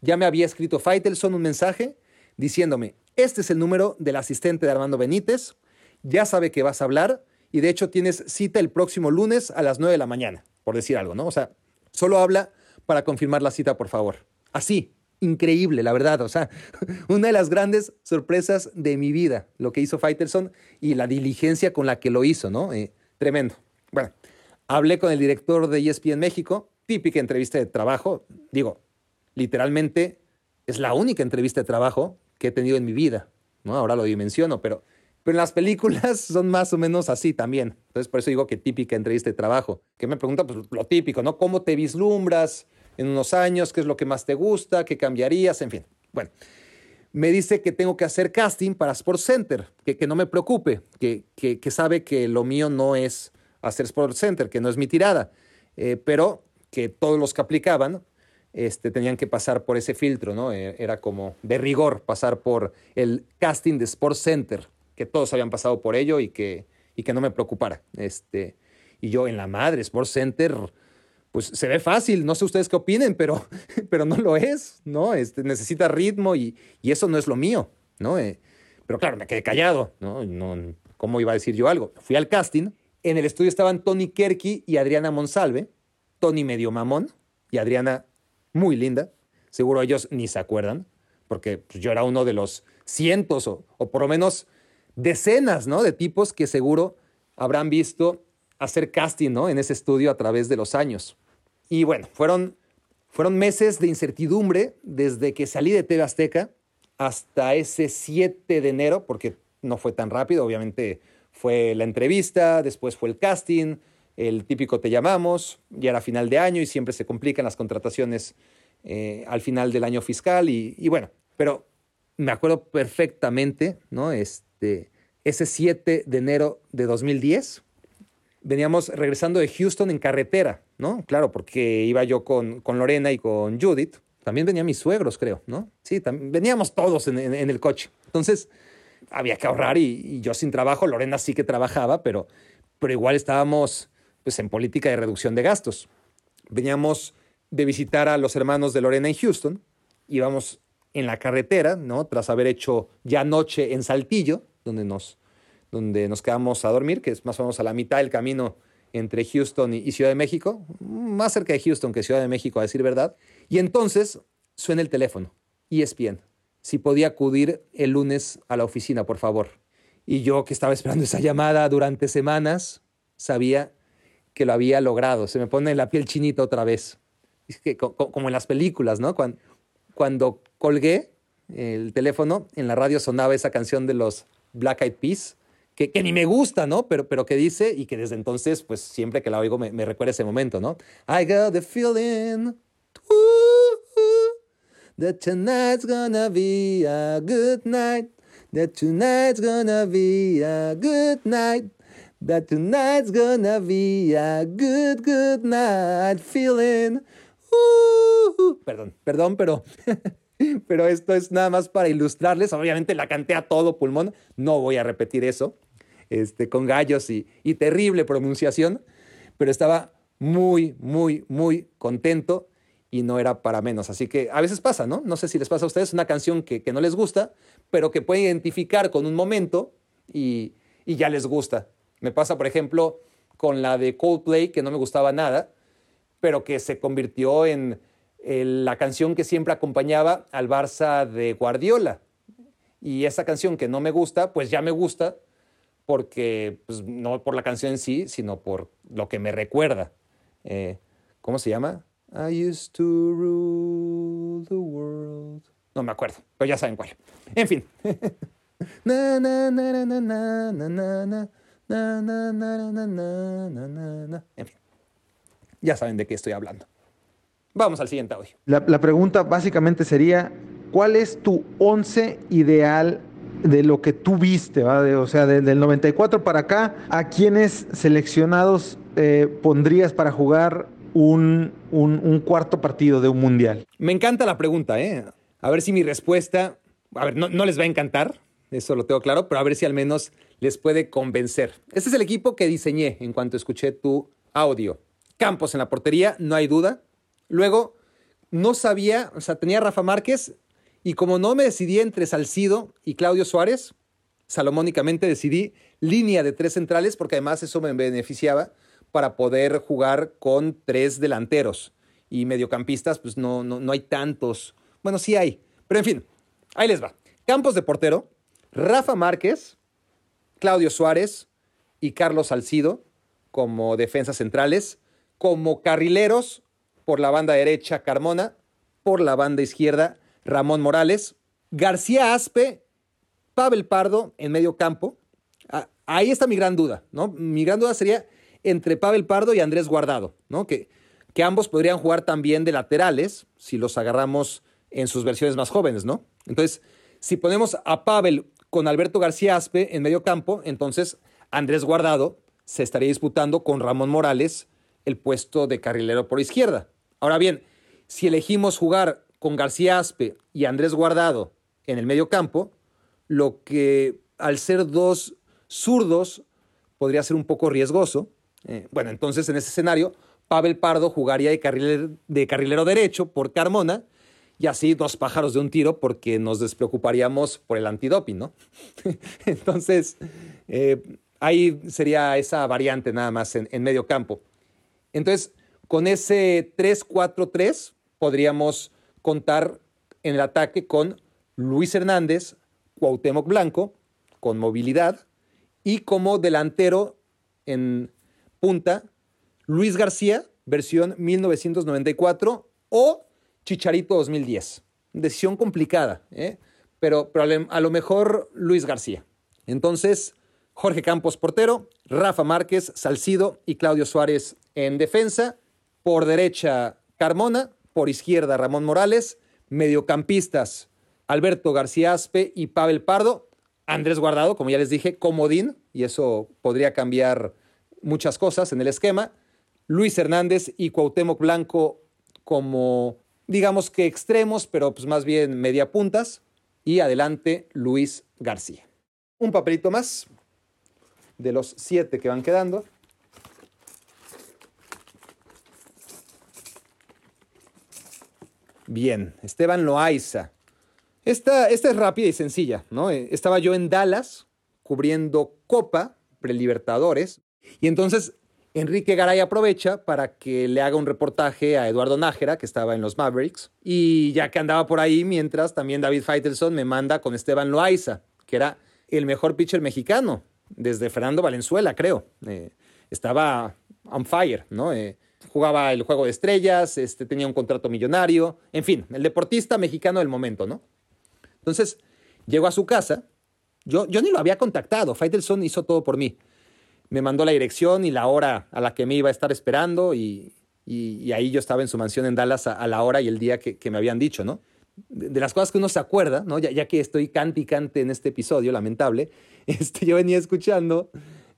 ya me había escrito Faitelson un mensaje diciéndome, este es el número del asistente de Armando Benítez, ya sabe que vas a hablar y de hecho tienes cita el próximo lunes a las 9 de la mañana, por decir algo, ¿no? O sea, solo habla para confirmar la cita, por favor. Así, increíble, la verdad. O sea, una de las grandes sorpresas de mi vida, lo que hizo Faitelson y la diligencia con la que lo hizo, ¿no? Eh, tremendo. Bueno, hablé con el director de ESPN México, típica entrevista de trabajo. Digo, literalmente es la única entrevista de trabajo que he tenido en mi vida, ¿no? Ahora lo dimensiono, pero, pero las películas son más o menos así también. Entonces, por eso digo que típica entrevista de trabajo. Que me pregunta, pues lo típico, ¿no? ¿Cómo te vislumbras? en unos años, qué es lo que más te gusta, qué cambiarías, en fin. Bueno, me dice que tengo que hacer casting para Sports Center, que, que no me preocupe, que, que, sabe que lo mío no es hacer Sports Center, que no es mi tirada, eh, pero que todos los que aplicaban este, tenían que pasar por ese filtro, ¿no? Eh, era como de rigor pasar por el casting de Sports Center, que todos habían pasado por ello y que, y que no me preocupara. Este, y yo en la madre, Sports Center, pues se ve fácil, no sé ustedes qué opinen, pero, pero no lo es, ¿no? Este, necesita ritmo y, y eso no es lo mío, ¿no? Eh, pero claro, me quedé callado, ¿no? ¿no? ¿Cómo iba a decir yo algo? Fui al casting, en el estudio estaban Tony Kerky y Adriana Monsalve, Tony medio mamón y Adriana muy linda, seguro ellos ni se acuerdan, porque pues, yo era uno de los cientos o, o por lo menos decenas, ¿no? De tipos que seguro habrán visto hacer casting ¿no? en ese estudio a través de los años. Y bueno, fueron, fueron meses de incertidumbre desde que salí de TV Azteca hasta ese 7 de enero, porque no fue tan rápido, obviamente fue la entrevista, después fue el casting, el típico te llamamos, ya era final de año y siempre se complican las contrataciones eh, al final del año fiscal y, bueno, pero me acuerdo perfectamente, ¿no? Este, ese 7 de enero de 2010 veníamos regresando de Houston en carretera, ¿no? Claro, porque iba yo con, con Lorena y con Judith. También venían mis suegros, creo, ¿no? Sí, veníamos todos en, el coche. Entonces, había que ahorrar y, yo sin trabajo, Lorena sí que trabajaba, pero, pero igual estábamos pues, en política de reducción de gastos. Veníamos de visitar a los hermanos de Lorena en Houston, íbamos en la carretera, ¿no? Tras haber hecho ya noche en Saltillo, donde nos donde nos quedamos a dormir, que es más o menos a la mitad del camino entre Houston y Ciudad de México, más cerca de Houston que Ciudad de México, a decir verdad. Y entonces suena el teléfono, ESPN, si podía acudir el lunes a la oficina, por favor. Y yo que estaba esperando esa llamada durante semanas, sabía que lo había logrado. Se me pone la piel chinita otra vez. Es que, como en las películas, ¿no? Cuando, colgué el teléfono, en la radio sonaba esa canción de los Black Eyed Peas, que, ni me gusta, ¿no? Pero, pero que dice y que desde entonces, pues siempre que la oigo me, recuerda ese momento, ¿no? I got the feeling that tonight's gonna be a good night, that tonight's gonna be a good night. That tonight's gonna be a good, good night feeling. perdón, perdón, pero pero esto es nada más para ilustrarles. Obviamente la canté a todo pulmón, no voy a repetir eso este, con gallos y, terrible pronunciación, pero estaba muy, muy, muy contento y no era para menos. Así que a veces pasa, ¿no? No sé si les pasa a ustedes una canción que, no les gusta, pero que pueden identificar con un momento y, ya les gusta. Me pasa, por ejemplo, con la de Coldplay, que no me gustaba nada, pero que se convirtió en la canción que siempre acompañaba al Barça de Guardiola. Y esa canción que no me gusta, pues ya me gusta porque, pues, no por la canción en sí, sino por lo que me recuerda. Eh, ¿Cómo se llama? I used to rule the world. No me acuerdo, pero ya saben cuál. En fin. na, na, na, na, na, na, na, na. Na, na, na. En fin. Ya saben de qué estoy hablando. Vamos al siguiente audio. La, pregunta básicamente sería, ¿cuál es tu once ideal de lo que tú viste? o sea, de- del 94 para acá, ¿a quiénes seleccionados eh, pondrías para jugar un, un- cuarto partido de un mundial? Me encanta la pregunta, ¿eh? A ver si mi respuesta, a ver, no, no les va a encantar, eso lo tengo claro, pero a ver si al menos les puede convencer. Este es el equipo que diseñé en cuanto escuché tu audio. Campos en la portería, no hay duda. Luego, no sabía, o sea, tenía Rafa Márquez y como no me decidí entre Salcido y Claudio Suárez, salomónicamente decidí línea de tres centrales porque además eso me beneficiaba para poder jugar con tres delanteros y mediocampistas, pues no, no, no hay tantos. Bueno, sí hay, pero en fin, ahí les va. Campos de portero, Rafa Márquez, Claudio Suárez y Carlos Salcido como defensas centrales, como carrileros por la banda derecha Carmona, por la banda izquierda Ramón Morales, García Aspe, Pavel Pardo en medio campo. Ah, Ahí está mi gran duda, ¿no? Mi gran duda sería entre Pavel Pardo y Andrés Guardado, ¿no? Que, que ambos podrían jugar también de laterales si los agarramos en sus versiones más jóvenes, ¿no? Entonces, si ponemos a Pavel con Alberto García Aspe en medio campo, entonces Andrés Guardado se estaría disputando con Ramón Morales el puesto de carrilero por izquierda. Ahora bien, si elegimos jugar con García Aspe y Andrés Guardado en el medio campo, lo que al ser dos zurdos podría ser un poco riesgoso. Eh, bueno, entonces en ese escenario, Pavel Pardo jugaría de carrilero, de carrilero derecho por Carmona y así dos pájaros de un tiro porque nos despreocuparíamos por el antidoping, ¿no? entonces, eh, ahí sería esa variante nada más en, en medio campo. Entonces, con ese 3-4-3 podríamos contar en el ataque con Luis Hernández, Cuauhtémoc Blanco, con movilidad, y como delantero en punta, Luis García, versión 1994, o Chicharito 2010. Decisión complicada, ¿eh? pero, pero a lo- mejor Luis García. Entonces, Jorge Campos portero, Rafa Márquez, Salcido y Claudio Suárez en defensa. Por derecha, Carmona. Por izquierda, Ramón Morales. Mediocampistas, Alberto García Aspe y Pavel Pardo. Andrés Guardado, como ya les dije, comodín, y eso podría cambiar muchas cosas en el esquema. Luis Hernández y Cuauhtémoc Blanco como, digamos que extremos, pero pues más bien media puntas. Y adelante, Luis García. Un papelito más de los siete que van quedando. Bien, Esteban Loaiza. Esta, esta es rápida y sencilla, ¿no? Eh, Estaba yo en Dallas cubriendo Copa, Prelibertadores, y entonces Enrique Garay aprovecha para que le haga un reportaje a Eduardo Nájera, que estaba en los Mavericks, y ya que andaba por ahí, mientras también David Faitelson me manda con Esteban Loaiza, que era el mejor pitcher mexicano, desde Fernando Valenzuela, creo. Eh, estaba on fire, ¿no? Eh, jugaba el juego de estrellas, este, tenía un contrato millonario, en fin, el deportista mexicano del momento, ¿no? Entonces, llegó a su casa. Yo, yo ni lo había contactado. Faitelson hizo todo por mí. Me mandó la dirección y la hora a la que me iba a estar esperando y, y- ahí yo estaba en su mansión en Dallas a, la hora y el día que, me habían dicho, ¿no? De, las cosas que uno se acuerda, ¿no? Ya, ya que estoy cante y cante en este episodio, lamentable, este, yo venía escuchando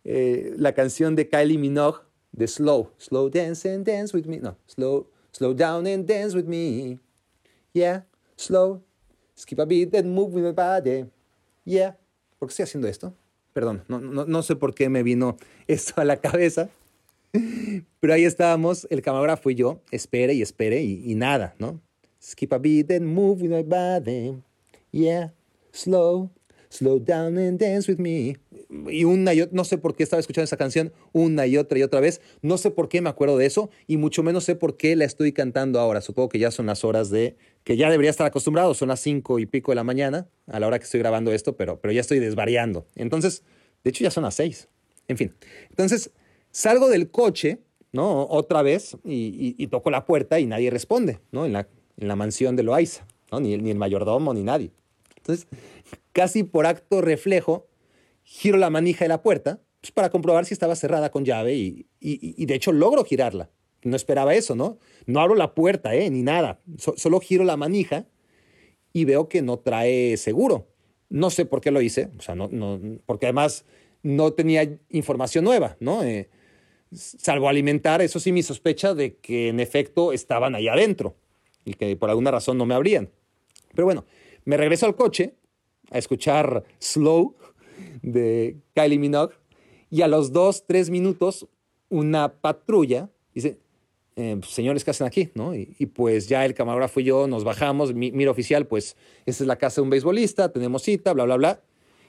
eh, la canción de Kylie Minogue de Slow. Slow dance and dance with me. No, slow, slow down and dance with me. Yeah, slow. Skip a beat and move with my body. Yeah. ¿Por qué estoy haciendo esto? Perdón, no, no, no sé por qué me vino esto a la cabeza. Pero ahí estábamos, el camarógrafo y yo, espere y espere y, y nada, ¿no? Skip a beat and move with my body. Yeah, slow, slow down and dance with me. Y una y otra, no sé por qué estaba escuchando esa canción una y otra y otra vez. No sé por qué me acuerdo de eso y mucho menos sé por qué la estoy cantando ahora. Supongo que ya son las horas de, que ya debería estar acostumbrado, son las cinco y pico de la mañana a la hora que estoy grabando esto, pero, pero ya estoy desvariando. Entonces, de hecho ya son las seis. En fin, entonces salgo del coche ¿no? Otra vez, y, toco la puerta y nadie responde, ¿no? En la, en la mansión de Loaiza, ¿no? Ni, ni el mayordomo, ni nadie. Entonces, casi por acto reflejo, giro la manija de la puerta pues, para comprobar si estaba cerrada con llave y, y, de hecho logro girarla. No esperaba eso, ¿no? No abro la puerta, ¿eh? Ni nada. solo giro la manija y veo que no trae seguro. No sé por qué lo hice, o sea, no, no, porque además no tenía información nueva, ¿no? Eh, salvo alimentar, eso sí, mi sospecha de que en efecto estaban ahí adentro y que por alguna razón no me abrían. Pero bueno, me regreso al coche a escuchar Slow de Kylie Minogue y a los dos, tres minutos una patrulla dice, eh, pues, señores, ¿qué hacen aquí? ¿No? Y, pues ya el camarógrafo y yo nos bajamos, mira oficial, pues esa es la casa de un beisbolista, tenemos cita, bla, bla, bla.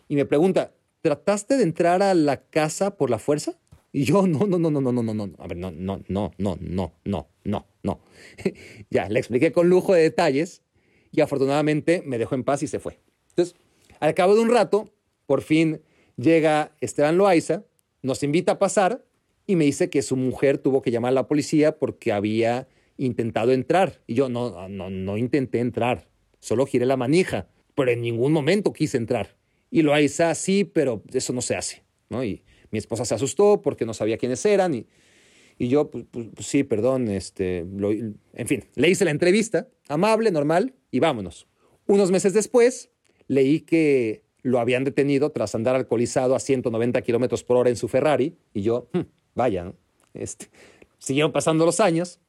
Y me pregunta, ¿trataste de entrar a la casa por la fuerza? Y yo, no, no, no, no, no, no, no, no. A ver, no, no, no, no, no, no, no, no. ya, le expliqué con lujo de detalles y afortunadamente me dejó en paz y se fue. Entonces, al cabo de un rato, por fin llega Esteban Loaiza, nos invita a pasar y me dice que su mujer tuvo que llamar a la policía porque había intentado entrar. Y yo, no, no, no intenté entrar, solo giré la manija, pero en ningún momento quise entrar. Y Loaiza, sí, pero eso no se hace, ¿no? Y mi esposa se asustó porque no sabía quiénes eran y, y yo, pues, pues, pues sí, perdón, este, en fin, le hice la entrevista, amable, normal, y vámonos. Unos meses después, leí que lo habían detenido tras andar alcoholizado a 190 kilómetros por hora en su Ferrari, y yo, hmm, vaya, ¿no? este, siguieron pasando los años.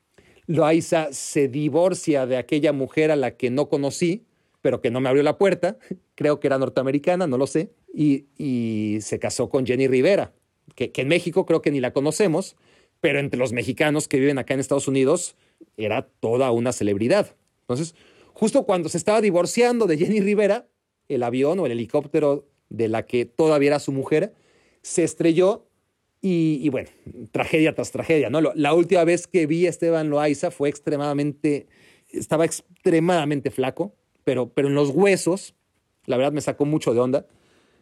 Loaiza se divorcia de aquella mujer a la que no conocí, pero que no me abrió la puerta, creo que era norteamericana, no lo sé, y, se casó con Jenny Rivera, que, en México creo que ni la conocemos, pero entre los mexicanos que viven acá en Estados Unidos era toda una celebridad. Entonces, justo cuando se estaba divorciando de Jenny Rivera, el avión o el helicóptero de la que todavía era su mujer se estrelló y, bueno, tragedia tras tragedia, ¿no? La última vez que vi a Esteban Loaiza fue extremadamente, estaba extremadamente flaco, pero, pero en los huesos, la verdad me sacó mucho de onda.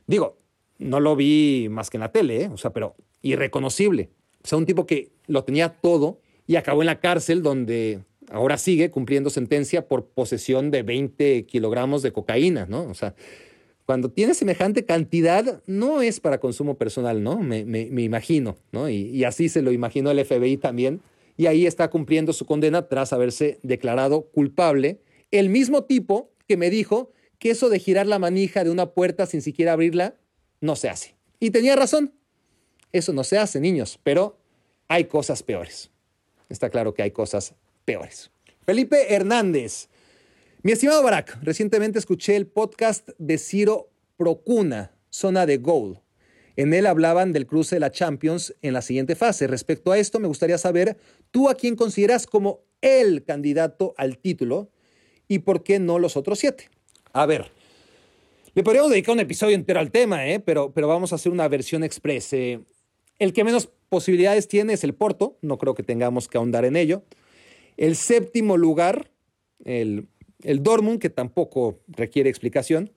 Digo, no lo vi más que en la tele, ¿eh? o sea, pero irreconocible. O sea, un tipo que lo tenía todo y acabó en la cárcel donde ahora sigue cumpliendo sentencia por posesión de 20 kilogramos de cocaína, ¿no? O sea, cuando tiene semejante cantidad, no es para consumo personal, ¿no? Me, imagino, ¿no? Y, y, así se lo imaginó el FBI también. Y ahí está cumpliendo su condena tras haberse declarado culpable. El mismo tipo que me dijo que eso de girar la manija de una puerta sin siquiera abrirla no se hace. Y tenía razón. Eso no se hace, niños, pero hay cosas peores. Está claro que hay cosas peores. Felipe Hernández. Mi estimado Barack, recientemente escuché el podcast de Ciro Procuna, zona de Goal. En él hablaban del cruce de la Champions en la siguiente fase. Respecto a esto, me gustaría saber, ¿tú a quién consideras como el candidato al título y por qué no los otros siete? A ver, le podríamos dedicar un episodio entero al tema, ¿eh? pero, pero vamos a hacer una versión express. Eh. el que menos posibilidades tiene es el Porto, no creo que tengamos que ahondar en ello. El séptimo lugar, el, el Dortmund, que tampoco requiere explicación.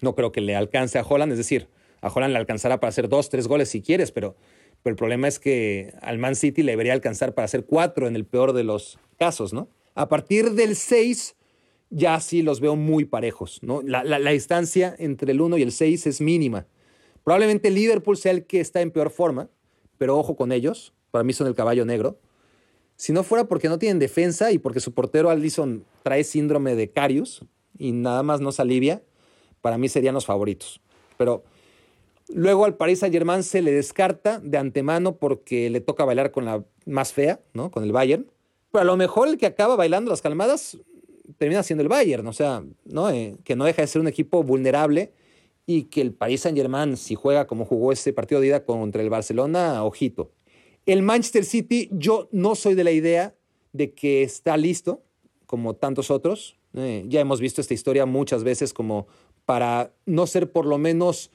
No creo que le alcance a Holland, es decir, a Holland le alcanzará para hacer dos, tres goles si quieres, pero, pero el problema es que al Man City le debería alcanzar para hacer cuatro en el peor de los casos, ¿no? A partir del seis ya sí los veo muy parejos. ¿no? La, distancia entre el 1 y el 6 es mínima. Probablemente Liverpool sea el que está en peor forma, pero ojo con ellos. Para mí son el caballo negro. Si no fuera porque no tienen defensa y porque su portero Allison trae síndrome de Carius y nada más no se alivia, para mí serían los favoritos. Pero luego al Paris Saint-Germain se le descarta de antemano porque le toca bailar con la más fea, ¿no? Con el Bayern. Pero a lo mejor el que acaba bailando las calmadas termina siendo el Bayern, o sea, ¿no? Eh, que no deja de ser un equipo vulnerable y que el Paris Saint-Germain, si juega como jugó ese partido de ida contra el Barcelona, ojito. El Manchester City, yo no soy de la idea de que está listo, como tantos otros. Eh, ya hemos visto esta historia muchas veces como para no ser por lo menos,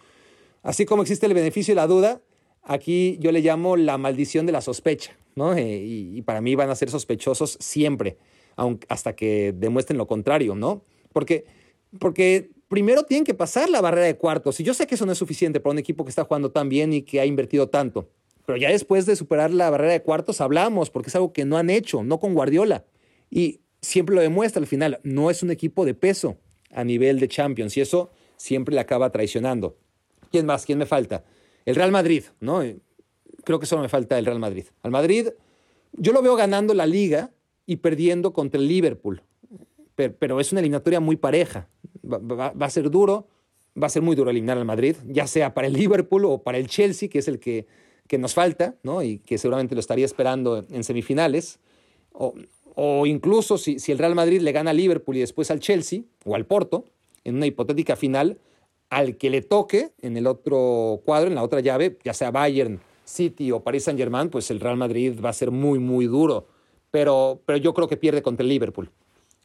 así como existe el beneficio y la duda, aquí yo le llamo la maldición de la sospecha, ¿no? Eh, y, para mí van a ser sospechosos siempre hasta que demuestren lo contrario, ¿no? Porque, porque primero tienen que pasar la barrera de cuartos. Y yo sé que eso no es suficiente para un equipo que está jugando tan bien y que ha invertido tanto. Pero ya después de superar la barrera de cuartos hablamos, porque es algo que no han hecho, no con Guardiola. Y siempre lo demuestra al final, no es un equipo de peso a nivel de Champions y eso siempre le acaba traicionando. ¿Quién más? ¿Quién me falta? El Real Madrid, ¿no? Creo que solo me falta el Real Madrid. Al Madrid, yo lo veo ganando la liga y perdiendo contra el Liverpool, pero, es una eliminatoria muy pareja. Va, a ser duro, va a ser muy duro eliminar al Madrid, ya sea para el Liverpool o para el Chelsea, que es el que, que nos falta, ¿no? Y que seguramente lo estaría esperando en semifinales. O, o incluso si, si, el Real Madrid le gana al Liverpool y después al Chelsea o al Porto, en una hipotética final, al que le toque en el otro cuadro, en la otra llave, ya sea Bayern, City o Paris Saint Germain, pues el Real Madrid va a ser muy, muy duro. Pero, pero yo creo que pierde contra el Liverpool.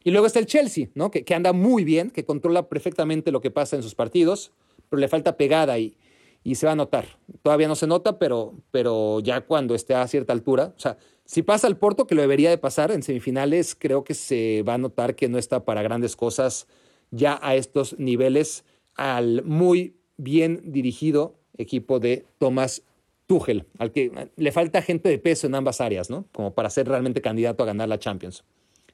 Y luego está el Chelsea, ¿no? que, que anda muy bien, que controla perfectamente lo que pasa en sus partidos, pero le falta pegada y, y se va a notar. Todavía no se nota, pero, pero ya cuando esté a cierta altura, o sea, si pasa el Porto, que lo debería de pasar en semifinales, creo que se va a notar que no está para grandes cosas ya a estos niveles al muy bien dirigido equipo de Thomas Tuchel, al que le falta gente de peso en ambas áreas, ¿no? Como para ser realmente candidato a ganar la Champions.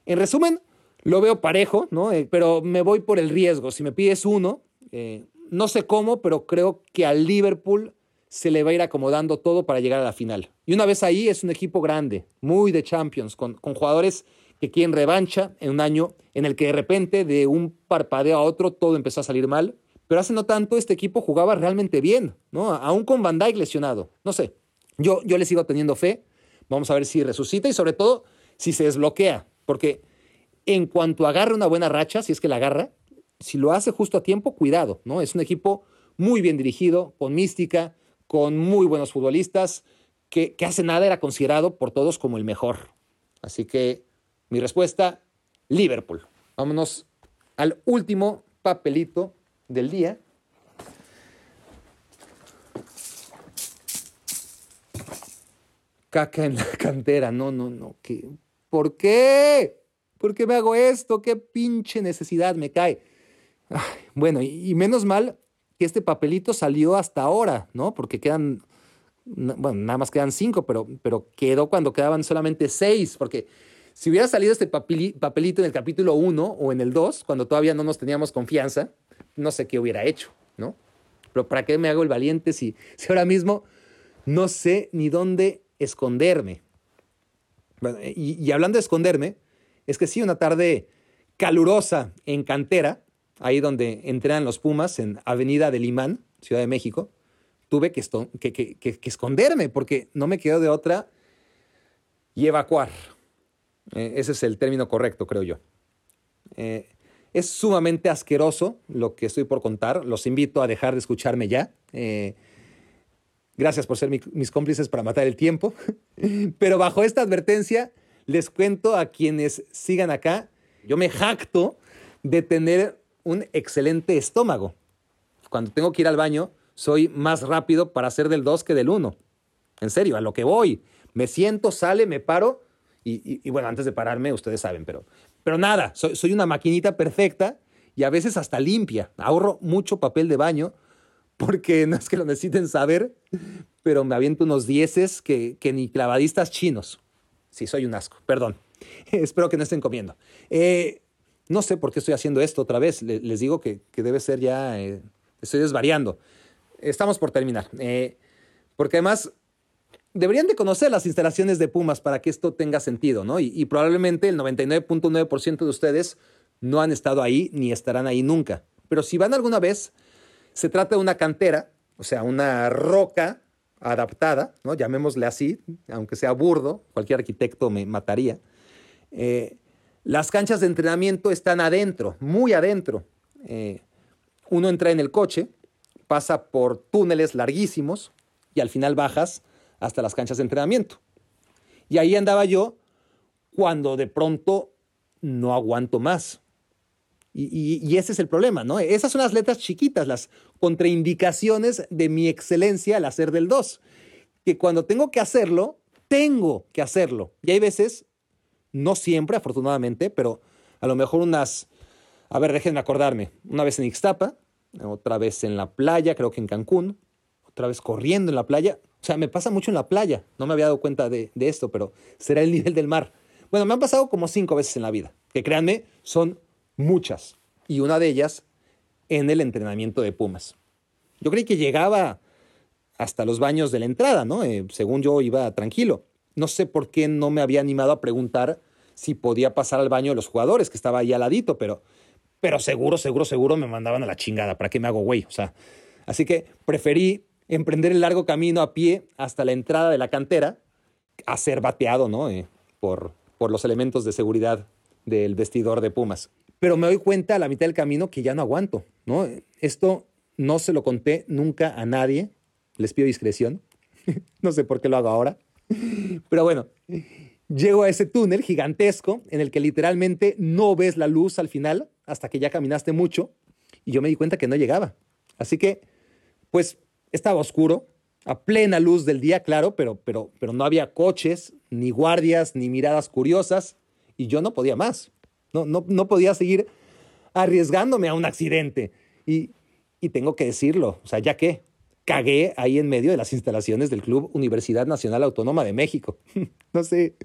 En resumen, lo veo parejo, ¿no? Eh, pero me voy por el riesgo. Si me pides uno, eh, no sé cómo, pero creo que al Liverpool se le va a ir acomodando todo para llegar a la final. Y una vez ahí es un equipo grande, muy de Champions, con, con jugadores que quieren revancha en un año en el que de repente de un parpadeo a otro todo empezó a salir mal. Pero hace no tanto este equipo jugaba realmente bien, ¿no? Aún con Van Dijk lesionado. No sé, yo, yo le sigo teniendo fe. Vamos a ver si resucita y sobre todo si se desbloquea. Porque en cuanto agarre una buena racha, si es que la agarra, si lo hace justo a tiempo, cuidado, ¿no? Es un equipo muy bien dirigido, con mística, con muy buenos futbolistas, que, hace nada era considerado por todos como el mejor. Así que mi respuesta, Liverpool. Vámonos al último papelito del día. Caca en la cantera. No, no, no. ¿Qué? ¿Por qué? ¿Por qué me hago esto? ¿Qué pinche necesidad me cae? Bueno, y, menos mal que este papelito salió hasta ahora, ¿no? Porque quedan, bueno, nada más quedan cinco, pero, pero quedó cuando quedaban solamente seis, porque si hubiera salido este papelito en el capítulo uno o en el dos, cuando todavía no nos teníamos confianza, no sé qué hubiera hecho, ¿no? Pero ¿para qué me hago el valiente si, si ahora mismo no sé ni dónde esconderme? y, y hablando de esconderme, es que sí, una tarde calurosa en cantera, ahí donde entrenan los Pumas, en Avenida del Imán, Ciudad de México, tuve que, esconderme porque no me quedó de otra y evacuar. Eh, ese es el término correcto, creo yo. Eh, es sumamente asqueroso lo que estoy por contar. Los invito a dejar de escucharme ya. Eh, gracias por ser mis cómplices para matar el tiempo. Pero bajo esta advertencia, les cuento a quienes sigan acá, yo me jacto de tener un excelente estómago. Cuando tengo que ir al baño, soy más rápido para hacer del 2 que del 1. En serio, a lo que voy. Me siento, sale, me paro. Y, bueno, antes de pararme, ustedes saben, pero, pero nada, soy, una maquinita perfecta y a veces hasta limpia. Ahorro mucho papel de baño porque no es que lo necesiten saber, pero me aviento unos dieces que, que ni clavadistas chinos. Sí, soy un asco, perdón. Espero que no estén comiendo. Eh, no sé por qué estoy haciendo esto otra vez. les digo que, debe ser ya, eh, estoy desvariando. Estamos por terminar. Eh, porque además deberían de conocer las instalaciones de Pumas para que esto tenga sentido, ¿no? Y, y probablemente el 99.9% de ustedes no han estado ahí ni estarán ahí nunca. Pero si van alguna vez, se trata de una cantera, o sea, una roca adaptada, ¿no? llamémosle así, aunque sea burdo, cualquier arquitecto me mataría. Eh, las canchas de entrenamiento están adentro, muy adentro. Eh, uno entra en el coche, pasa por túneles larguísimos y al final bajas hasta las canchas de entrenamiento. Y ahí andaba yo cuando de pronto no aguanto más. Y, ese es el problema, ¿no? Esas son las letras chiquitas, las contraindicaciones de mi excelencia al hacer del 2. Que cuando tengo que hacerlo, tengo que hacerlo. Y hay veces, no siempre, afortunadamente, pero a lo mejor unas, a ver, déjenme acordarme, una vez en Ixtapa, otra vez en la playa, creo que en Cancún, otra vez corriendo en la playa. O sea, me pasa mucho en la playa. No me había dado cuenta de, de esto, pero será el nivel del mar. Bueno, me han pasado como cinco veces en la vida, que créanme, son muchas. Y una de ellas en el entrenamiento de Pumas. Yo creí que llegaba hasta los baños de la entrada, ¿no? Eh, según yo iba tranquilo. No sé por qué no me había animado a preguntar si podía pasar al baño de los jugadores, que estaba ahí al ladito, pero, pero seguro, seguro, seguro me mandaban a la chingada. ¿Para qué me hago güey? O sea, así que preferí emprender el largo camino a pie hasta la entrada de la cantera a ser bateado, ¿no? Eh, por, por los elementos de seguridad del vestidor de Pumas. Pero me doy cuenta a la mitad del camino que ya no aguanto, ¿no? Esto no se lo conté nunca a nadie, les pido discreción, no sé por qué lo hago ahora, pero bueno, llego a ese túnel gigantesco en el que literalmente no ves la luz al final hasta que ya caminaste mucho y yo me di cuenta que no llegaba. Así que, pues, estaba oscuro, a plena luz del día, claro, pero, pero, pero no había coches, ni guardias, ni miradas curiosas, y yo no podía más. No, no, no podía seguir arriesgándome a un accidente. Y, y tengo que decirlo, o sea, ya que cagué ahí en medio de las instalaciones del Club Universidad Nacional Autónoma de México. no sé,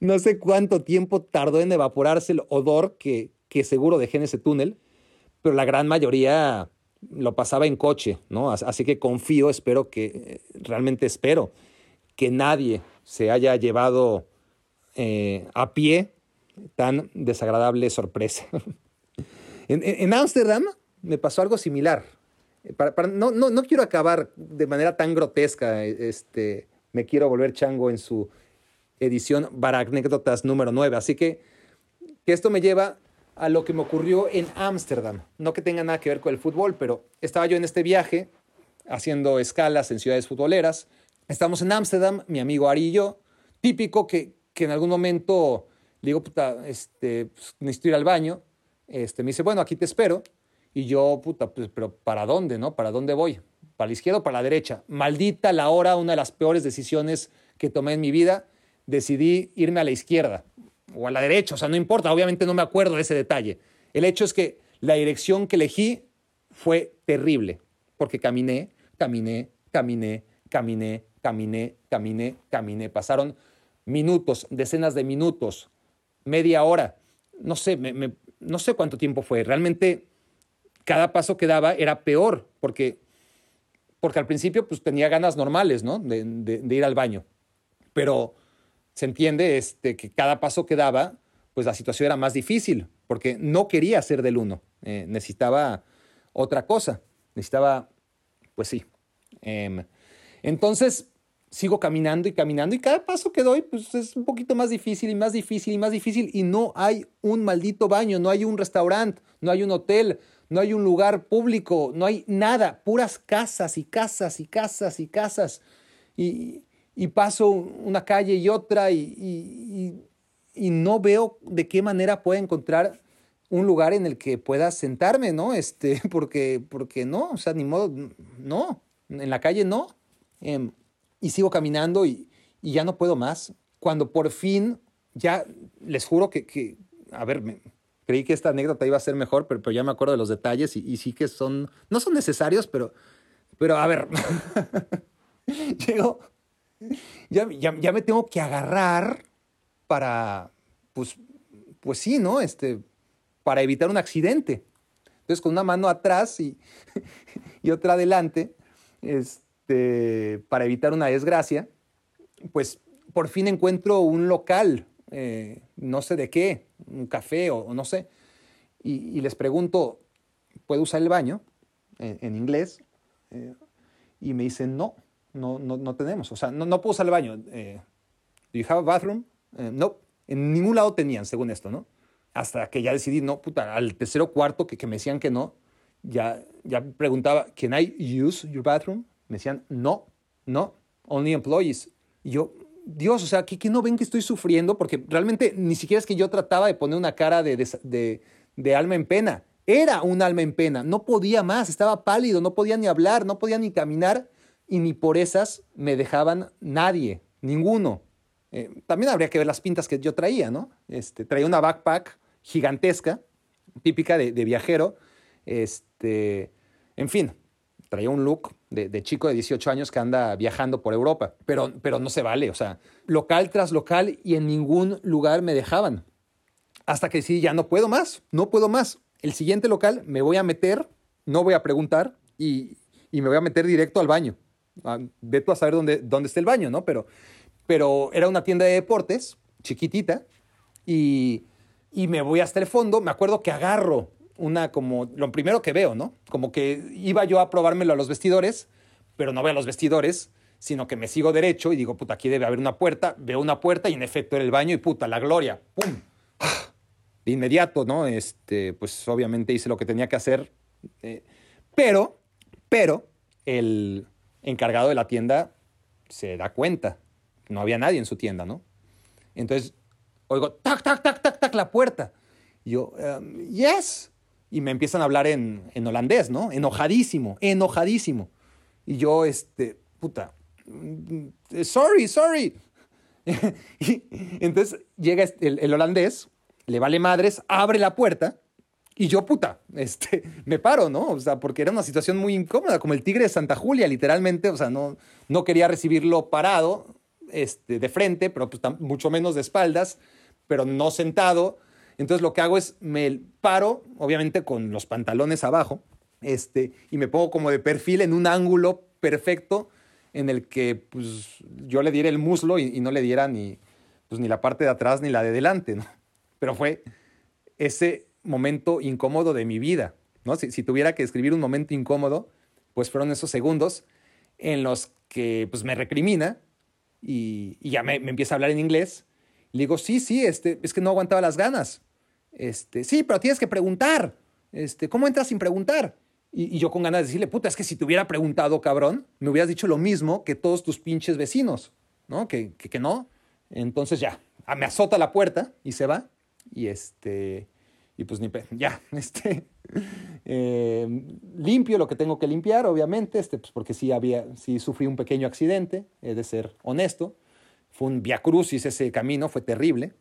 no sé cuánto tiempo tardó en evaporarse el odor que, que seguro dejé en ese túnel, pero la gran mayoría lo pasaba en coche, ¿no? Así que confío, espero que, realmente espero que nadie se haya llevado eh, a pie tan desagradable sorpresa. en Ámsterdam me pasó algo similar. Para, no, no, no, quiero acabar de manera tan grotesca, este, me quiero volver chango en su edición Baracnécdotas número 9. Así que, que esto me lleva a lo que me ocurrió en Ámsterdam. No que tenga nada que ver con el fútbol, pero estaba yo en este viaje haciendo escalas en ciudades futboleras. Estamos en Ámsterdam, mi amigo Ari y yo. Típico que, que en algún momento le digo, puta, este, pues, ir al baño. Este, me dice, bueno, aquí te espero. Y yo, puta, pues, pero ¿para dónde, no? ¿Para dónde voy? ¿Para la izquierda o para la derecha? Maldita la hora, una de las peores decisiones que tomé en mi vida. Decidí irme a la izquierda o a la derecha, o sea, no importa, obviamente no me acuerdo de ese detalle. El hecho es que la dirección que elegí fue terrible, porque caminé, caminé, caminé, caminé, caminé, caminé, caminé. Pasaron minutos, decenas de minutos, media hora, no sé, no sé cuánto tiempo fue. Realmente cada paso que daba era peor, porque, porque al principio pues tenía ganas normales, ¿no? De, ir al baño. Pero se entiende este, que cada paso que daba, pues la situación era más difícil, porque no quería ser del uno, eh, necesitaba otra cosa, necesitaba, pues sí. Em, entonces, sigo caminando y caminando y cada paso que doy pues es un poquito más difícil y más difícil y más difícil y no hay un maldito baño, no hay un restaurante, no hay un hotel, no hay un lugar público, no hay nada, puras casas y casas y casas y casas. Y, paso una calle y otra y, no veo de qué manera puedo encontrar un lugar en el que pueda sentarme, ¿no? Este, porque, porque no, o sea, ni modo, no, en la calle no. Em, y sigo caminando y, ya no puedo más. Cuando por fin, ya les juro que, que a ver, me, Creí que esta anécdota iba a ser mejor, pero, ya me acuerdo de los detalles y, sí que son, no son necesarios, pero, pero a ver, llego, ya, ya, me tengo que agarrar para, pues, pues sí, ¿no? Este, para evitar un accidente. Entonces, con una mano atrás y, y otra adelante, este, para evitar una desgracia, pues por fin encuentro un local eh, no sé de qué, un café o, no sé, y, les pregunto, ¿puedo usar el baño en, inglés? Eh, y me dicen, no, no, no, no, tenemos, o sea, no, puedo usar el baño. Eh, ¿Do you have a bathroom? no, en ningún lado tenían, según esto, ¿no? Hasta que ya decidí, no, puta, al tercero cuarto que, que me decían que no, ya, ya preguntaba, ¿can I use your bathroom? Me decían, no, no, only employees. Y yo, Dios, o sea, ¿qué, no ven que estoy sufriendo? Porque realmente ni siquiera es que yo trataba de poner una cara de, de, alma en pena. Era un alma en pena. No podía más, estaba pálido, no podía ni hablar, no podía ni caminar. Y ni por esas me dejaban nadie, ninguno. Eh, también habría que ver las pintas que yo traía, ¿no? Este, traía una backpack gigantesca, típica de, viajero. Este, en fin, traía un look de, chico de 18 años que anda viajando por Europa, pero, pero no se vale, o sea, local tras local y en ningún lugar me dejaban. Hasta que sí, ya no puedo más, no puedo más. El siguiente local me voy a meter, no voy a preguntar y, y me voy a meter directo al baño. Ah, ve tú a saber dónde, dónde está el baño, ¿no? Pero, pero era una tienda de deportes, chiquitita, y, y me voy hasta el fondo. Me acuerdo que agarro una como lo primero que veo, ¿no? Como que iba yo a probármelo a los vestidores, pero no veo a los vestidores, sino que me sigo derecho y digo, puta, aquí debe haber una puerta. Veo una puerta y en efecto era el baño y puta, la gloria, ¡pum! De inmediato, ¿no? Este, pues obviamente hice lo que tenía que hacer. Eh, pero, pero, el encargado de la tienda se da cuenta. No había nadie en su tienda, ¿no? Entonces, oigo, tac, tac, tac, tac, tac, la puerta. Yo, um, yes y me empiezan a hablar en, en, holandés, ¿no? Enojadísimo, enojadísimo. Y yo, este, puta, mm, sorry, sorry. y entonces llega este, el, el, holandés, le vale madres, abre la puerta y yo, puta, este, me paro, ¿no? O sea, porque era una situación muy incómoda, como el tigre de Santa Julia, literalmente, o sea, no, no quería recibirlo parado, este, de frente, pero pues, mucho menos de espaldas, pero no sentado entonces lo que hago es me paro, obviamente con los pantalones abajo, este, y me pongo como de perfil en un ángulo perfecto en el que pues, yo le diera el muslo y, no le diera ni, pues, ni la parte de atrás ni la de delante, ¿no? Pero fue ese momento incómodo de mi vida, ¿no? Si, tuviera que describir un momento incómodo, pues fueron esos segundos en los que pues, me recrimina y, ya me, empieza a hablar en inglés. Le digo, sí, sí, este, es que no aguantaba las ganas. Este, sí, pero tienes que preguntar. Este, ¿Cómo entras sin preguntar? Y, yo con ganas de decirle, puta, es que si te hubiera preguntado, cabrón, me hubieras dicho lo mismo que todos tus pinches vecinos, ¿no? Que, que, no. Entonces ya, ah, me azota la puerta y se va. Y este, y pues ni, ya, este, eh, limpio lo que tengo que limpiar, obviamente, este, pues porque sí había, sufrí un pequeño accidente, he de ser honesto. Fue un via crucis ese camino, fue terrible.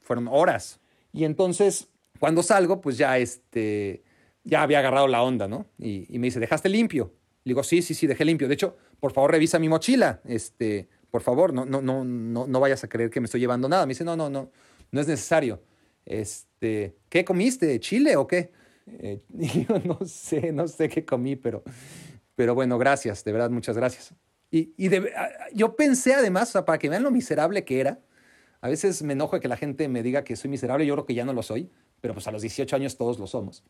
Fueron horas y entonces, cuando salgo, pues ya, este, ya había agarrado la onda, ¿no? Y, me dice, ¿dejaste limpio? Le digo, sí, sí, sí, dejé limpio. De hecho, por favor, revisa mi mochila. Este, por favor, no, no, no, no, no vayas a creer que me estoy llevando nada. Me dice, no, no, no, no es necesario. Este, ¿qué comiste? ¿Chile o qué? Eh, y yo no sé, no sé qué comí, pero, pero bueno, gracias, de verdad, muchas gracias. Y, y yo pensé además, o sea, para que vean lo miserable que era, a veces me enojo de que la gente me diga que soy miserable, yo creo que ya no lo soy, pero pues a los 18 años todos lo somos.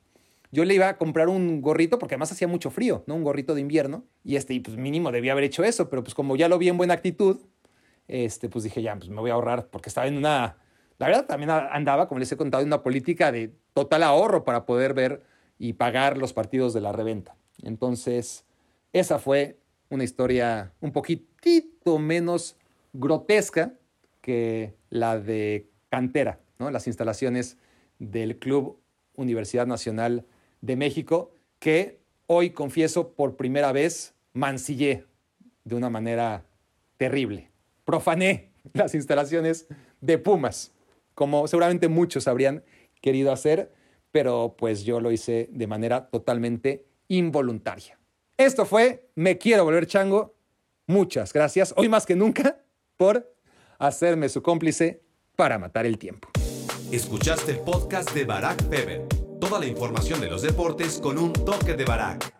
Yo le iba a comprar un gorrito porque además hacía mucho frío, ¿no? Un gorrito de invierno. Y este, pues mínimo debía haber hecho eso, pero pues como ya lo vi en buena actitud, este, pues dije, ya, pues me voy a ahorrar porque estaba en una... La verdad, también andaba, como les he contado, en una política de total ahorro para poder ver y pagar los partidos de la reventa. Entonces, esa fue una historia un poquitito menos grotesca que la de cantera, ¿no? las instalaciones del Club Universidad Nacional de México, que hoy confieso por primera vez mancillé de una manera terrible. Profané las instalaciones de Pumas, como seguramente muchos habrían querido hacer, pero pues yo lo hice de manera totalmente involuntaria. Esto fue Me Quiero Volver Chango. Muchas gracias, hoy más que nunca, por hacerme su cómplice para matar el tiempo. Escuchaste el podcast de Barack Feber. Toda la información de los deportes con un toque de Barack.